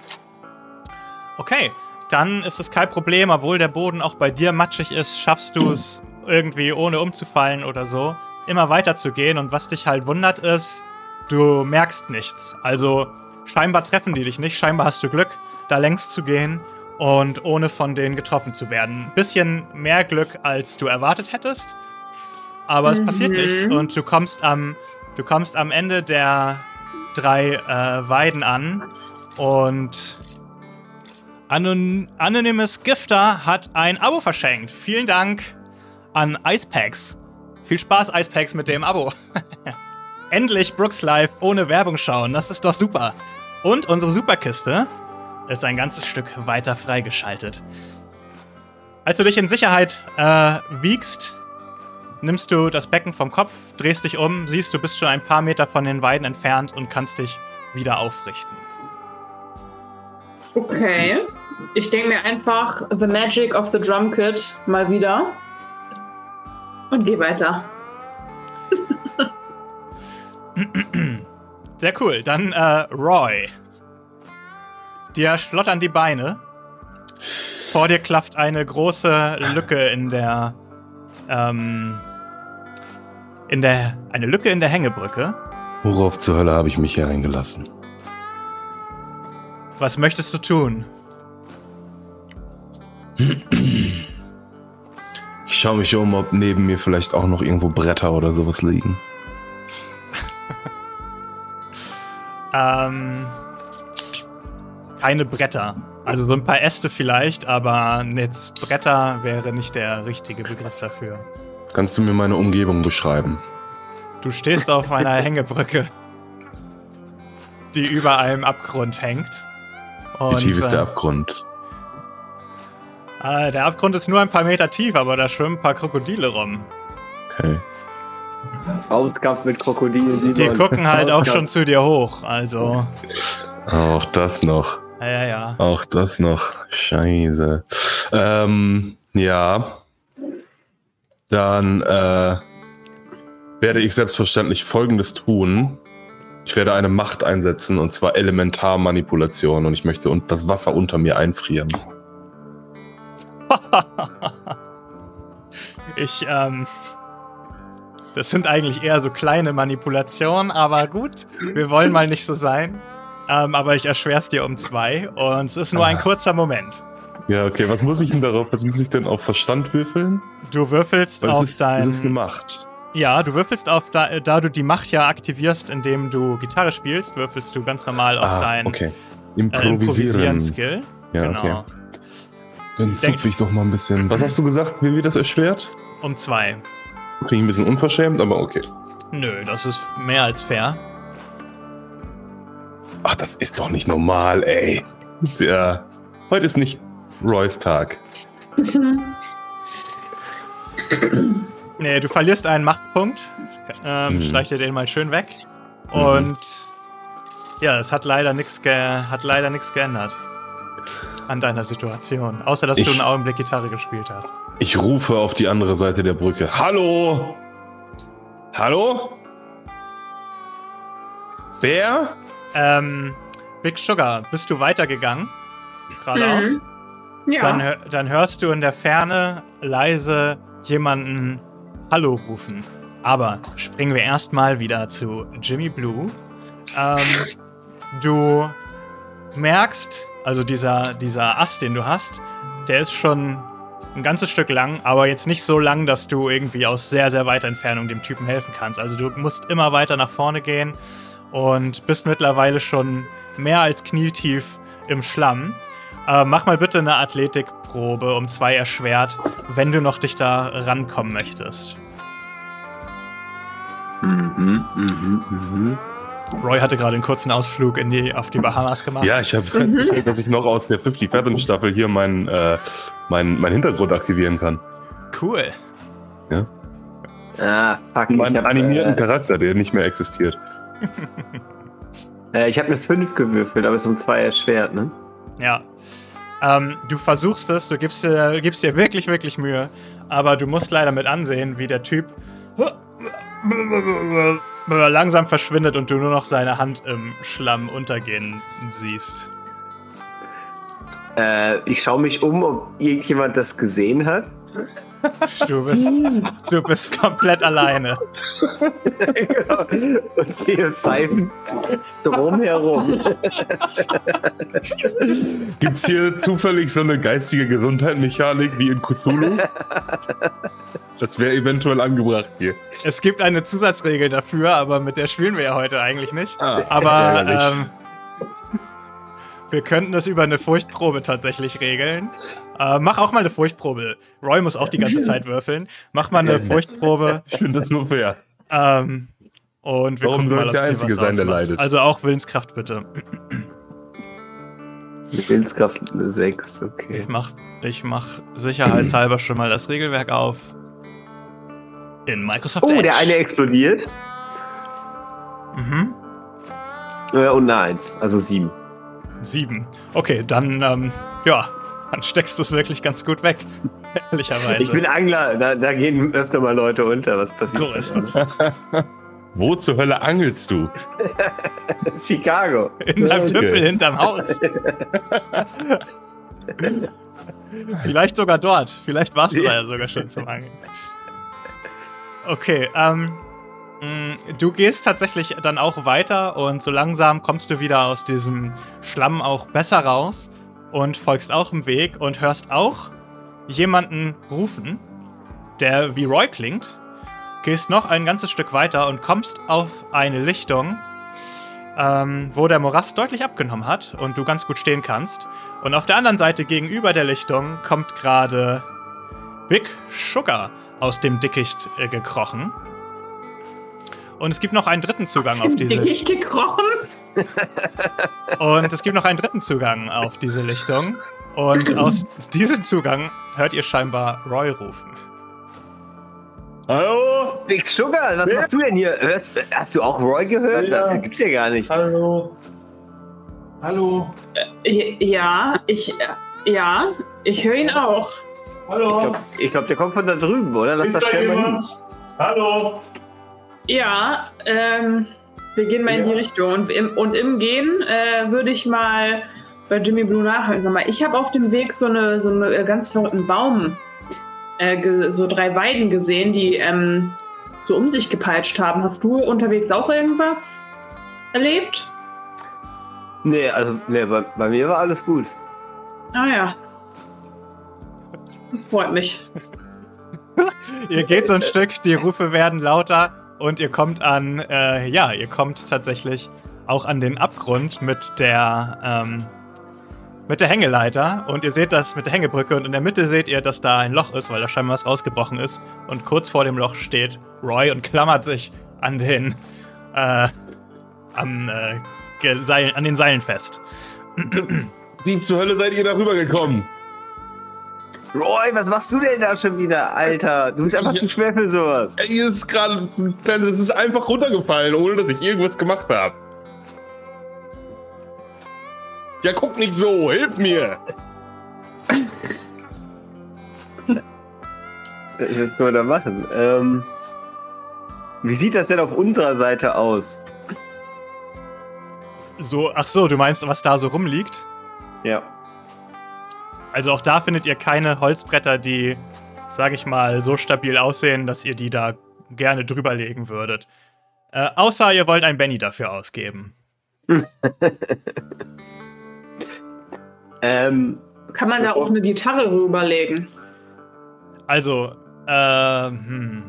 Okay, dann ist es kein Problem, obwohl der Boden auch bei dir matschig ist, schaffst du es irgendwie ohne umzufallen oder so, immer weiter zu gehen. Und was dich halt wundert ist, du merkst nichts. Also scheinbar treffen die dich nicht, scheinbar hast du Glück, da längs zu gehen und ohne von denen getroffen zu werden. Bisschen mehr Glück, als du erwartet hättest, aber es passiert Mhm. nichts und du kommst am, du kommst am Ende der drei äh, Weiden an und Anon Anonymous Gifter hat ein Abo verschenkt. Vielen Dank an Icepacks. Viel Spaß, Icepacks, mit dem Abo. *laughs* Endlich Brooks Live ohne Werbung schauen. Das ist doch super. Und unsere Superkiste ist ein ganzes Stück weiter freigeschaltet. Als du dich in Sicherheit äh, wiegst, nimmst du das Becken vom Kopf, drehst dich um, siehst, du bist schon ein paar Meter von den Weiden entfernt und kannst dich wieder aufrichten. Okay. Ich denke mir einfach The Magic of the Drum Kit mal wieder. Und geh weiter. *clears throat* Sehr cool. Dann äh, Roy. Dir schlottern die Beine. Vor dir klafft eine große Lücke in der. Ähm, in der. Eine Lücke in der Hängebrücke. Worauf zur Hölle habe ich mich hier eingelassen? Was möchtest du tun? Ich schaue mich um, ob neben mir vielleicht auch noch irgendwo Bretter oder sowas liegen. Ähm, keine Bretter. Also so ein paar Äste vielleicht, aber jetzt Bretter wäre nicht der richtige Begriff dafür. Kannst du mir meine Umgebung beschreiben? Du stehst auf einer *laughs* Hängebrücke, die über einem Abgrund hängt. Wie Und, tief ist der äh, Abgrund? äh, der Abgrund ist nur ein paar Meter tief, aber da schwimmen ein paar Krokodile rum. Okay. Faustkampf mit Krokodilen. Die gucken halt auch Faustkampf. schon zu dir hoch. Also, Auch das noch. ja, ja, ja. Auch das noch. Scheiße. Ähm, ja. Dann äh, werde ich selbstverständlich Folgendes tun. Ich werde eine Macht einsetzen, und zwar Elementarmanipulation. Und ich möchte das Wasser unter mir einfrieren. *laughs* Ich, ähm. Das sind eigentlich eher so kleine Manipulationen, aber gut, wir wollen mal nicht so sein. Ähm, aber ich erschwer's dir um zwei und es ist nur ein Ah. kurzer Moment. Ja, okay. Was muss ich denn darauf? Was muss ich denn auf Verstand würfeln? Du würfelst Weil es auf ist, dein. es ist eine Macht. Ja, du würfelst auf, da, äh, da du die Macht ja aktivierst, indem du Gitarre spielst, würfelst du ganz normal auf Ah, dein okay. äh, Improvisieren. Improvisieren-Skill. ja, genau. okay. Dann zupfe ich doch mal ein bisschen. Was hast du gesagt? Wie wird das erschwert? Um zwei. Finde ich ein bisschen unverschämt, aber okay. Nö, das ist mehr als fair. Ach, das ist doch nicht normal, ey. Ja, heute ist nicht Roys Tag. *laughs* Nee, du verlierst einen Machtpunkt. Ähm, Mhm. Streich dir den mal schön weg. Mhm. Und ja, es hat leider nichts ge hat leider nichts geändert an deiner Situation. Außer dass du Ich- einen Augenblick Gitarre gespielt hast. Ich rufe auf die andere Seite der Brücke. Hallo? Hallo? Wer? Ähm, Big Sugar, bist du weitergegangen? Geradeaus? Mhm. Ja. Dann, dann hörst du in der Ferne leise jemanden Hallo rufen. Aber springen wir erstmal wieder zu Jimmy Blue. Ähm, du merkst, also dieser, dieser Ast, den du hast, der ist schon ein ganzes Stück lang, aber jetzt nicht so lang, dass du irgendwie aus sehr, sehr weiter Entfernung dem Typen helfen kannst. Also du musst immer weiter nach vorne gehen und bist mittlerweile schon mehr als knietief im Schlamm. Äh, mach mal bitte eine Athletikprobe um zwei erschwert, wenn du noch dich da rankommen möchtest. Mhm, mhm, mhm. Roy hatte gerade einen kurzen Ausflug in die, auf die Bahamas gemacht. Ja, ich habe festgestellt, *laughs* dass ich noch aus der 50 Fathom Staffel hier meinen äh, mein, mein Hintergrund aktivieren kann. Cool. Ah, fuck. Meinen ich hab, animierten äh, Charakter, der nicht mehr existiert. *laughs* äh, ich habe eine 5 gewürfelt, aber es ist um 2 erschwert, ne? Ja. Ähm, du versuchst es, du gibst dir, gibst dir wirklich, wirklich Mühe, aber du musst leider mit ansehen, wie der Typ langsam verschwindet und du nur noch seine Hand im Schlamm untergehen siehst. Äh, ich schaue mich um, ob irgendjemand das gesehen hat. Du bist, du bist komplett alleine. genau. Und gehe pfeifend drumherum. Gibt's hier zufällig so eine geistige Gesundheitsmechanik wie in Cthulhu? Das wäre eventuell angebracht hier. Es gibt eine Zusatzregel dafür, aber mit der spielen wir ja heute eigentlich nicht. Ah, Aber ähm, wir könnten das über eine Furchtprobe tatsächlich regeln. Äh, mach auch mal eine Furchtprobe. Roy muss auch die ganze *laughs* Zeit würfeln. Mach mal eine Furchtprobe. *laughs* Ich finde das nur fair. Ähm, und wir Warum gucken soll mal, ich der Einzige was sein, der leidet? Also auch Willenskraft bitte. Willenskraft eine 6, okay. Ich mach, ich mach sicherheitshalber schon mal das Regelwerk auf. In Microsoft Oh, Edge. der eine explodiert. Mhm. Äh, und eine 1, also 7. Sieben. Okay, dann, ähm, ja, dann steckst du es wirklich ganz gut weg. *laughs* Ehrlicherweise. Ich bin Angler, da, da gehen öfter mal Leute unter. Was passiert? so ist es. *laughs* Wo zur Hölle angelst du? *laughs* Chicago. In seinem Okay. Tümpel hinterm Haus. Vielleicht sogar dort. Vielleicht warst du da ja sogar schon zum Angeln. Okay, ähm. Mh, Du gehst tatsächlich dann auch weiter und so langsam kommst du wieder aus diesem Schlamm auch besser raus und folgst auch im Weg und hörst auch jemanden rufen, der wie Roy klingt. Gehst noch ein ganzes Stück weiter und kommst auf eine Lichtung, ähm, wo der Morast deutlich abgenommen hat und du ganz gut stehen kannst. Und auf der anderen Seite gegenüber der Lichtung kommt gerade Big Sugar aus dem Dickicht äh, gekrochen. Und es gibt noch einen dritten Zugang auf diese Dickicht gekrochen. *laughs* und es gibt noch einen dritten Zugang auf diese Lichtung. Und *clears throat* aus diesem Zugang hört ihr scheinbar Roy rufen. Hallo? Big Sugar, was machst du denn hier? Hörst, hast du auch Roy gehört? Ja. Das gibt's ja gar nicht. Hallo. Hallo. Ja, ich, ja, ich höre ihn auch. Ich Hallo. glaube, glaub, der kommt von da drüben, oder? Lass Ist das da hin. jemand? Hallo. Ja, ähm, wir gehen mal in die Ja. Richtung. Und im, und im Gehen äh, würde ich mal bei Jimmy Blue nachhaken. Sag mal, ich habe auf dem Weg so eine, so eine äh, ganz verrückten Baum, äh, so drei Weiden gesehen, die ähm, so um sich gepeitscht haben. Hast du unterwegs auch irgendwas erlebt? Nee, also, nee, bei, bei mir war alles gut. Ah ja. Das freut mich. *laughs* Ihr geht so ein Stück, die Rufe werden lauter und ihr kommt an, äh, ja, ihr kommt tatsächlich auch an den Abgrund mit der, ähm, mit der Hängeleiter und ihr seht das mit der Hängebrücke und in der Mitte seht ihr, dass da ein Loch ist, weil da scheinbar was rausgebrochen ist und kurz vor dem Loch steht Roy und klammert sich an den, äh, am, äh, Seil, an den Seilen fest. Wie zur Hölle seid ihr da rübergekommen? Roy, was machst du denn da schon wieder, Alter? Du bist einfach Ja. zu schwer für sowas. Ey, Ihr ist gerade, das ist einfach runtergefallen, ohne dass ich irgendwas gemacht habe. Ja, guck nicht so, hilf mir. *laughs* Was können wir da machen? Ähm, wie sieht das denn auf unserer Seite aus? So, ach so, du meinst, was da so rumliegt? Ja. Also auch da findet ihr keine Holzbretter, die, sag ich mal, so stabil aussehen, dass ihr die da gerne drüber legen würdet. Äh, außer ihr wollt ein Benny dafür ausgeben. *laughs* Ähm, Kann man da auch eine Gitarre rüberlegen? Also, äh, hm.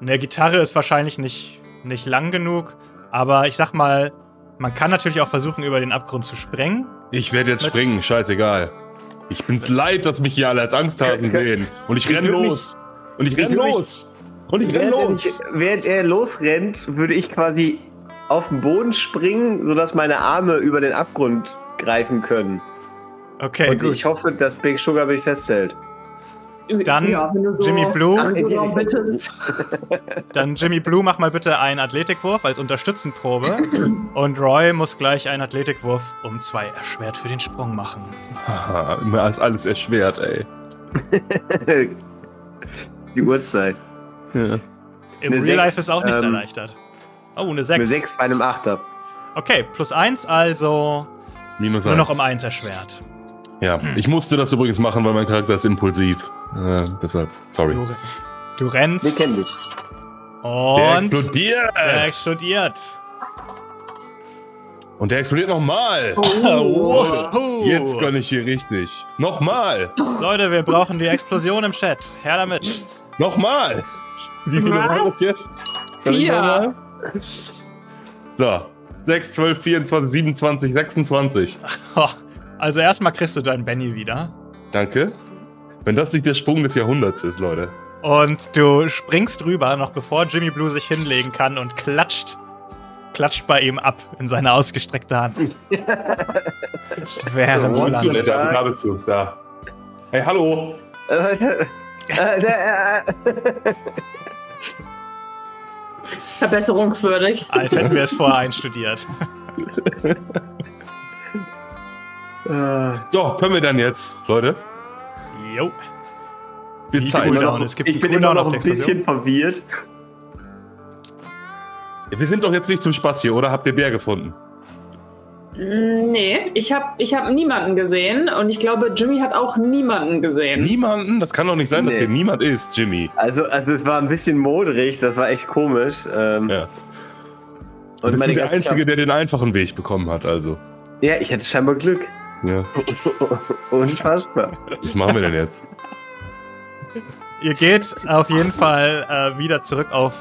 Eine Gitarre ist wahrscheinlich nicht, nicht lang genug, aber ich sag mal, man kann natürlich auch versuchen, über den Abgrund zu sprengen. Ich werde jetzt Mit- springen, scheißegal. Ich bin's leid, dass mich hier alle als Angsthasen sehen. Und ich ich renn würd mich- los. Und ich ich renn würd mich- los. Und ich renn Während er, los. nicht, während er losrennt, würde ich quasi auf den Boden springen, sodass meine Arme über den Abgrund greifen können. Okay, Und gut. ich hoffe, dass Big Sugar mich festhält. Dann wenn du so Jimmy Blue. bittest. *laughs* Dann Jimmy Blue, mach mal bitte einen Athletikwurf als Unterstützenprobe. Und Roy muss gleich einen Athletikwurf um zwei erschwert für den Sprung machen. Haha, immer ist alles erschwert, ey. *laughs* Die Uhrzeit. Ja. Im Eine Real Life Sechs, ist auch nichts ähm, erleichtert. Oh, eine Eine 6. 6 bei einem Achter. Okay, plus 1, also Minus nur noch um 1 erschwert. Ja, ich musste das übrigens machen, weil mein Charakter ist impulsiv. Äh, deshalb, sorry. Du, du Wir rennst kennen dich. Der und explodiert! der explodiert. Und der explodiert nochmal! *laughs* Wow. Jetzt gönn ich hier richtig. Nochmal! Leute, wir brauchen die Explosion im Chat. Her damit. Nochmal! Wie viele Was? waren das jetzt? Vier. So. 6, 12, 24, 27, 26. Ho. Also erstmal kriegst du deinen Benny wieder. Danke. Wenn das nicht der Sprung des Jahrhunderts ist, Leute. Und du springst rüber, noch bevor Jimmy Blue sich hinlegen kann und klatscht. Klatscht bei ihm ab in seine ausgestreckte Hand. Während du landest. ne? da, da bist du. Da. Hey, hallo! *laughs* Verbesserungswürdig. Als hätten wir es vorher einstudiert. So, können wir dann jetzt, Leute? Jo. Wir zeigen. cool. Es gibt ich bin immer noch ein bisschen verwirrt. Wir sind doch jetzt nicht zum Spaß hier, oder? Habt ihr Bär gefunden? Mm, Nee, ich habe ich hab niemanden gesehen und ich glaube, Jimmy hat auch niemanden gesehen. Niemanden? Das kann doch nicht sein, dass Nee. hier niemand ist, Jimmy. Also, also es war ein bisschen modrig, das war echt komisch. Ähm, Ja. Und bist meine du der Einzige, der den einfachen Weg bekommen hat, also. Ja, ich hatte scheinbar Glück. Ja. Unfassbar. Was machen wir denn jetzt? Ihr geht auf jeden Fall äh, wieder zurück auf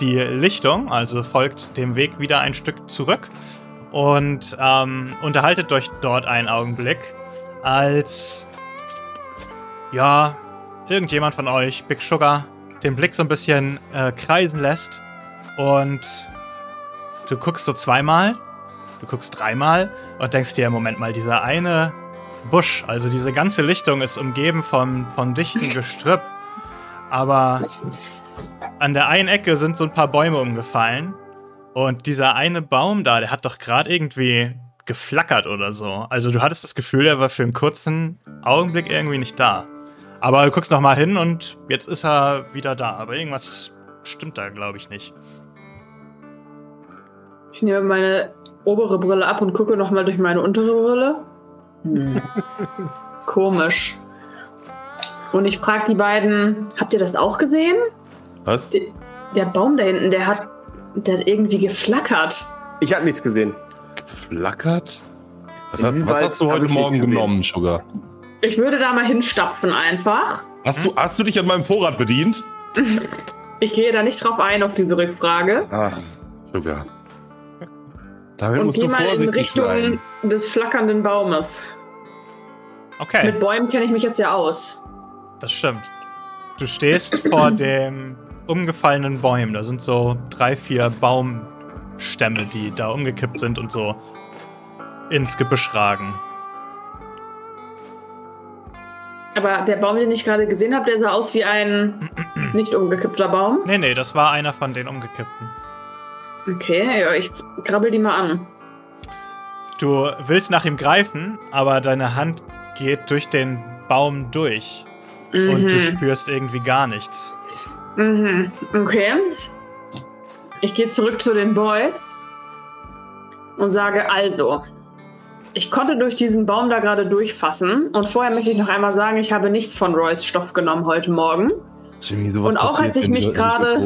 die Lichtung, also folgt dem Weg wieder ein Stück zurück und ähm, unterhaltet euch dort einen Augenblick, als ja, irgendjemand von euch, Big Sugar, den Blick so ein bisschen äh, kreisen lässt und du guckst so zweimal, du guckst dreimal und denkst dir, Moment mal, dieser eine Busch, also diese ganze Lichtung ist umgeben vom, von dichtem *laughs* Gestrüpp, aber an der einen Ecke sind so ein paar Bäume umgefallen und dieser eine Baum da, der hat doch gerade irgendwie geflackert oder so. Also du hattest das Gefühl, er war für einen kurzen Augenblick irgendwie nicht da. Aber du guckst noch mal hin und jetzt ist er wieder da. Aber irgendwas stimmt da, glaube ich, nicht. Ich nehme meine obere Brille ab und gucke nochmal durch meine untere Brille. Hm. *laughs* Komisch. Und ich frage die beiden, habt ihr das auch gesehen? Was? Die- Der Baum da hinten, der hat, der hat irgendwie geflackert. Ich habe nichts gesehen. Flackert? Was, diesem was hast du heute Morgen gesehen. genommen, Sugar? Ich würde da mal hinstapfen einfach. Hast du, hast du dich an meinem Vorrat bedient? *laughs* Ich gehe da nicht drauf ein auf diese Rückfrage. Ah, Sugar. Damit Und musst gehe du mal in Richtung sein. des flackernden Baumes. Okay. Mit Bäumen kenne ich mich jetzt ja aus. Das stimmt. Du stehst *clears throat* vor dem umgefallenen Bäumen. Da sind so drei, vier Baumstämme, die da umgekippt sind und so ins Gebüsch ragen. Aber der Baum, den ich gerade gesehen habe, der sah aus wie ein *clears throat* nicht umgekippter Baum. Nee, nee, das war einer von den umgekippten. Okay, ja, ich krabbel die mal an. Du willst nach ihm greifen, aber deine Hand geht durch den Baum durch und du Mhm. spürst irgendwie gar nichts. Mhm. Okay. Ich gehe zurück zu den Boys und sage also, ich konnte durch diesen Baum da gerade durchfassen und vorher möchte ich noch einmal sagen, ich habe nichts von Royce Stoff genommen heute Morgen. Jimmy, sowas Und auch passiert, als ich wenn mich gerade-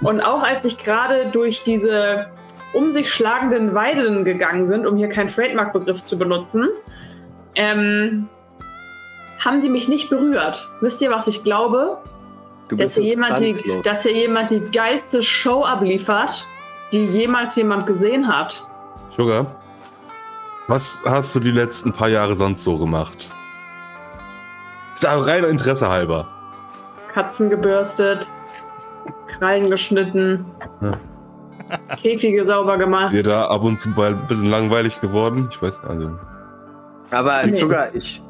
Und auch als ich gerade durch diese um sich schlagenden Weiden gegangen sind, um hier keinen Trademark-Begriff zu benutzen, ähm, haben die mich nicht berührt. Wisst ihr, was ich glaube? Du dass bist hier, jemand die, dass hier jemand die geilste Show abliefert, die jemals jemand gesehen hat. Sugar, was hast du die letzten paar Jahre sonst so gemacht? Ist auch rein Interesse halber. Katzen gebürstet, Krallen geschnitten, Ja. Käfige sauber gemacht. Dir da ab und zu mal ein bisschen langweilig geworden? Ich weiß, also. Aber Nee. Sugar, ich.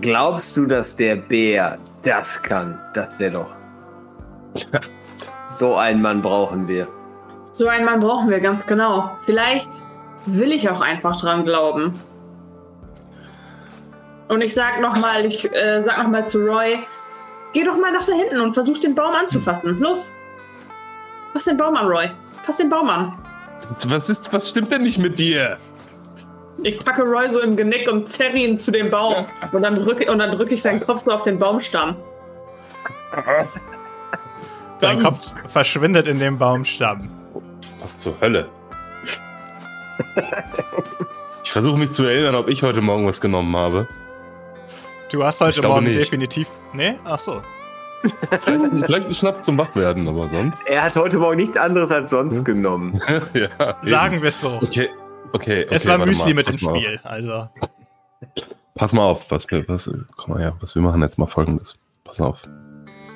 Glaubst du, dass der Bär das kann? Das wäre doch. So einen Mann brauchen wir. So einen Mann brauchen wir ganz genau. Vielleicht will ich auch einfach dran glauben. Und ich sag nochmal, ich äh, sag nochmal zu Roy, geh doch mal nach da hinten und versuch den Baum anzufassen. Los! Fass den Baum an, Roy. Fass den Baum an. Was ist, was stimmt denn nicht mit dir? Ich packe Roy so im Genick und zerre ihn zu dem Baum. Und dann drücke und dann drücke ich seinen Kopf so auf den Baumstamm. *laughs* Dein Kopf verschwindet in dem Baumstamm. Was zur Hölle? Ich versuche mich zu erinnern, ob ich heute Morgen was genommen habe. Du hast heute Morgen nicht. definitiv. Nee? Ach so. Vielleicht, vielleicht ein Schnaps zum Wachwerden, aber sonst. Er hat heute Morgen nichts anderes als sonst Hm? genommen. *laughs* ja. Sagen wir es so. Okay, okay. es okay, war warte Müsli mal, mit pass dem mal auf. Spiel. Also. Pass mal auf, was wir, was, komm mal her, was wir machen jetzt mal folgendes. Pass auf.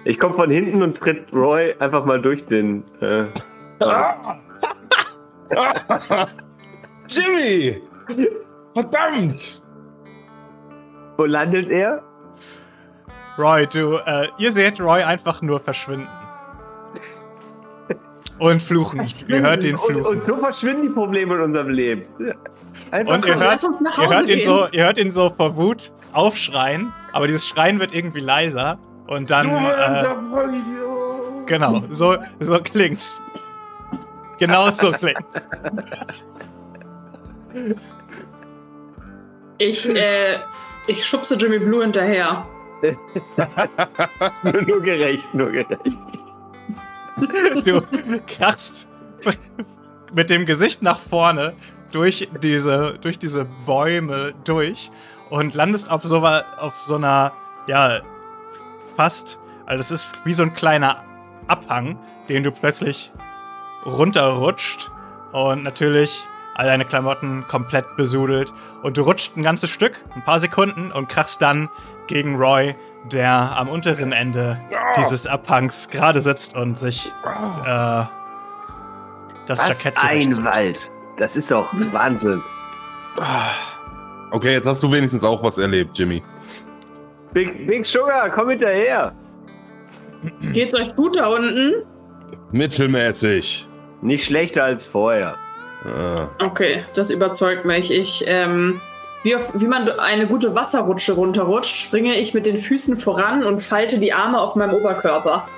Ich komme von hinten und tritt Roy einfach mal durch den. Äh, *laughs* Jimmy! Verdammt! Wo landet er? Roy, du, äh, ihr seht Roy einfach nur verschwinden. Und fluchen. *laughs* Ihr hört ihn Und, fluchen. und so verschwinden die Probleme in unserem Leben. Einfach Und so. ihr hört, lass uns nach ihr, Hause hört ihn gehen. so, ihr hört ihn so vor Wut aufschreien, aber dieses Schreien wird irgendwie leiser. Und dann. Äh, genau, so, so klingt's. Genau so *laughs* klingt's. Ich, äh, ich schubse Jimmy Blue hinterher. *laughs* nur, nur gerecht, nur gerecht. Du krachst mit dem Gesicht nach vorne durch diese, durch diese Bäume durch und landest auf so, auf so einer, ja, fast, also es ist wie so ein kleiner Abhang, den du plötzlich runterrutscht und natürlich all deine Klamotten komplett besudelt und du rutscht ein ganzes Stück, ein paar Sekunden und krachst dann gegen Roy, der am unteren Ende dieses Abhangs gerade sitzt und sich äh, das Was Jackett ein. Wald. Das ist doch Wahnsinn. Okay, jetzt hast du wenigstens auch was erlebt, Jimmy. Big, Big Sugar, komm hinterher. Geht's euch gut da unten? Mittelmäßig. Nicht schlechter als vorher. Ah. Okay, das überzeugt mich. Ich, ähm, wie, auf, wie man eine gute Wasserrutsche runterrutscht, springe ich mit den Füßen voran und falte die Arme auf meinem Oberkörper.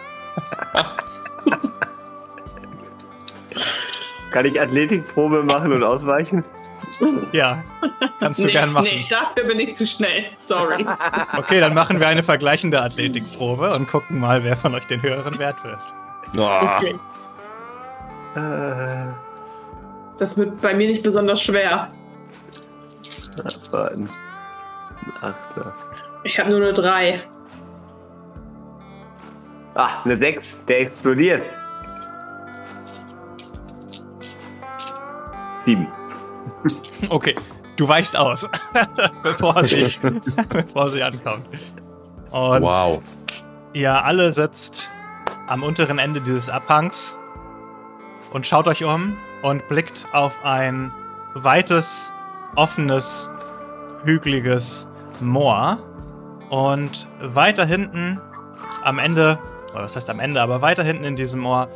*laughs* Kann ich Athletikprobe machen und ausweichen? Ja, kannst du gern machen. nee, dafür bin ich zu schnell. Sorry. *laughs* Okay, dann machen wir eine vergleichende Athletikprobe und gucken mal, wer von euch den höheren Wert wirft. Ah. Okay. Äh, Das wird bei mir nicht besonders schwer. warten. Ein Achter. Ich habe nur eine 3. Ah, eine 6. Der explodiert. 7. *laughs* Okay, du weichst aus, *laughs* bevor, sie, *laughs* bevor sie ankommt. Und Wow. ihr alle sitzt am unteren Ende dieses Abhangs und schaut euch um und blickt auf ein weites, offenes, hügeliges Moor. Und weiter hinten am Ende, oder was heißt am Ende, aber weiter hinten in diesem Moor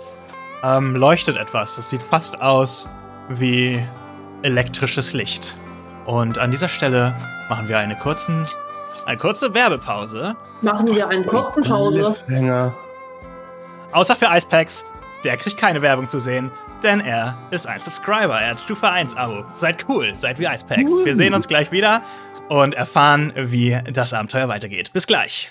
ähm, leuchtet etwas. Das sieht fast aus wie elektrisches Licht. Und an dieser Stelle machen wir eine, kurzen, eine kurze Werbepause. Machen wir einen kurzen Pause. Außer für Icepacks, der kriegt keine Werbung zu sehen, denn er ist ein Subscriber. Er hat Stufe 1 Abo. Seid cool, seid wie Icepacks. Wir sehen uns gleich wieder und erfahren, wie das Abenteuer weitergeht. Bis gleich.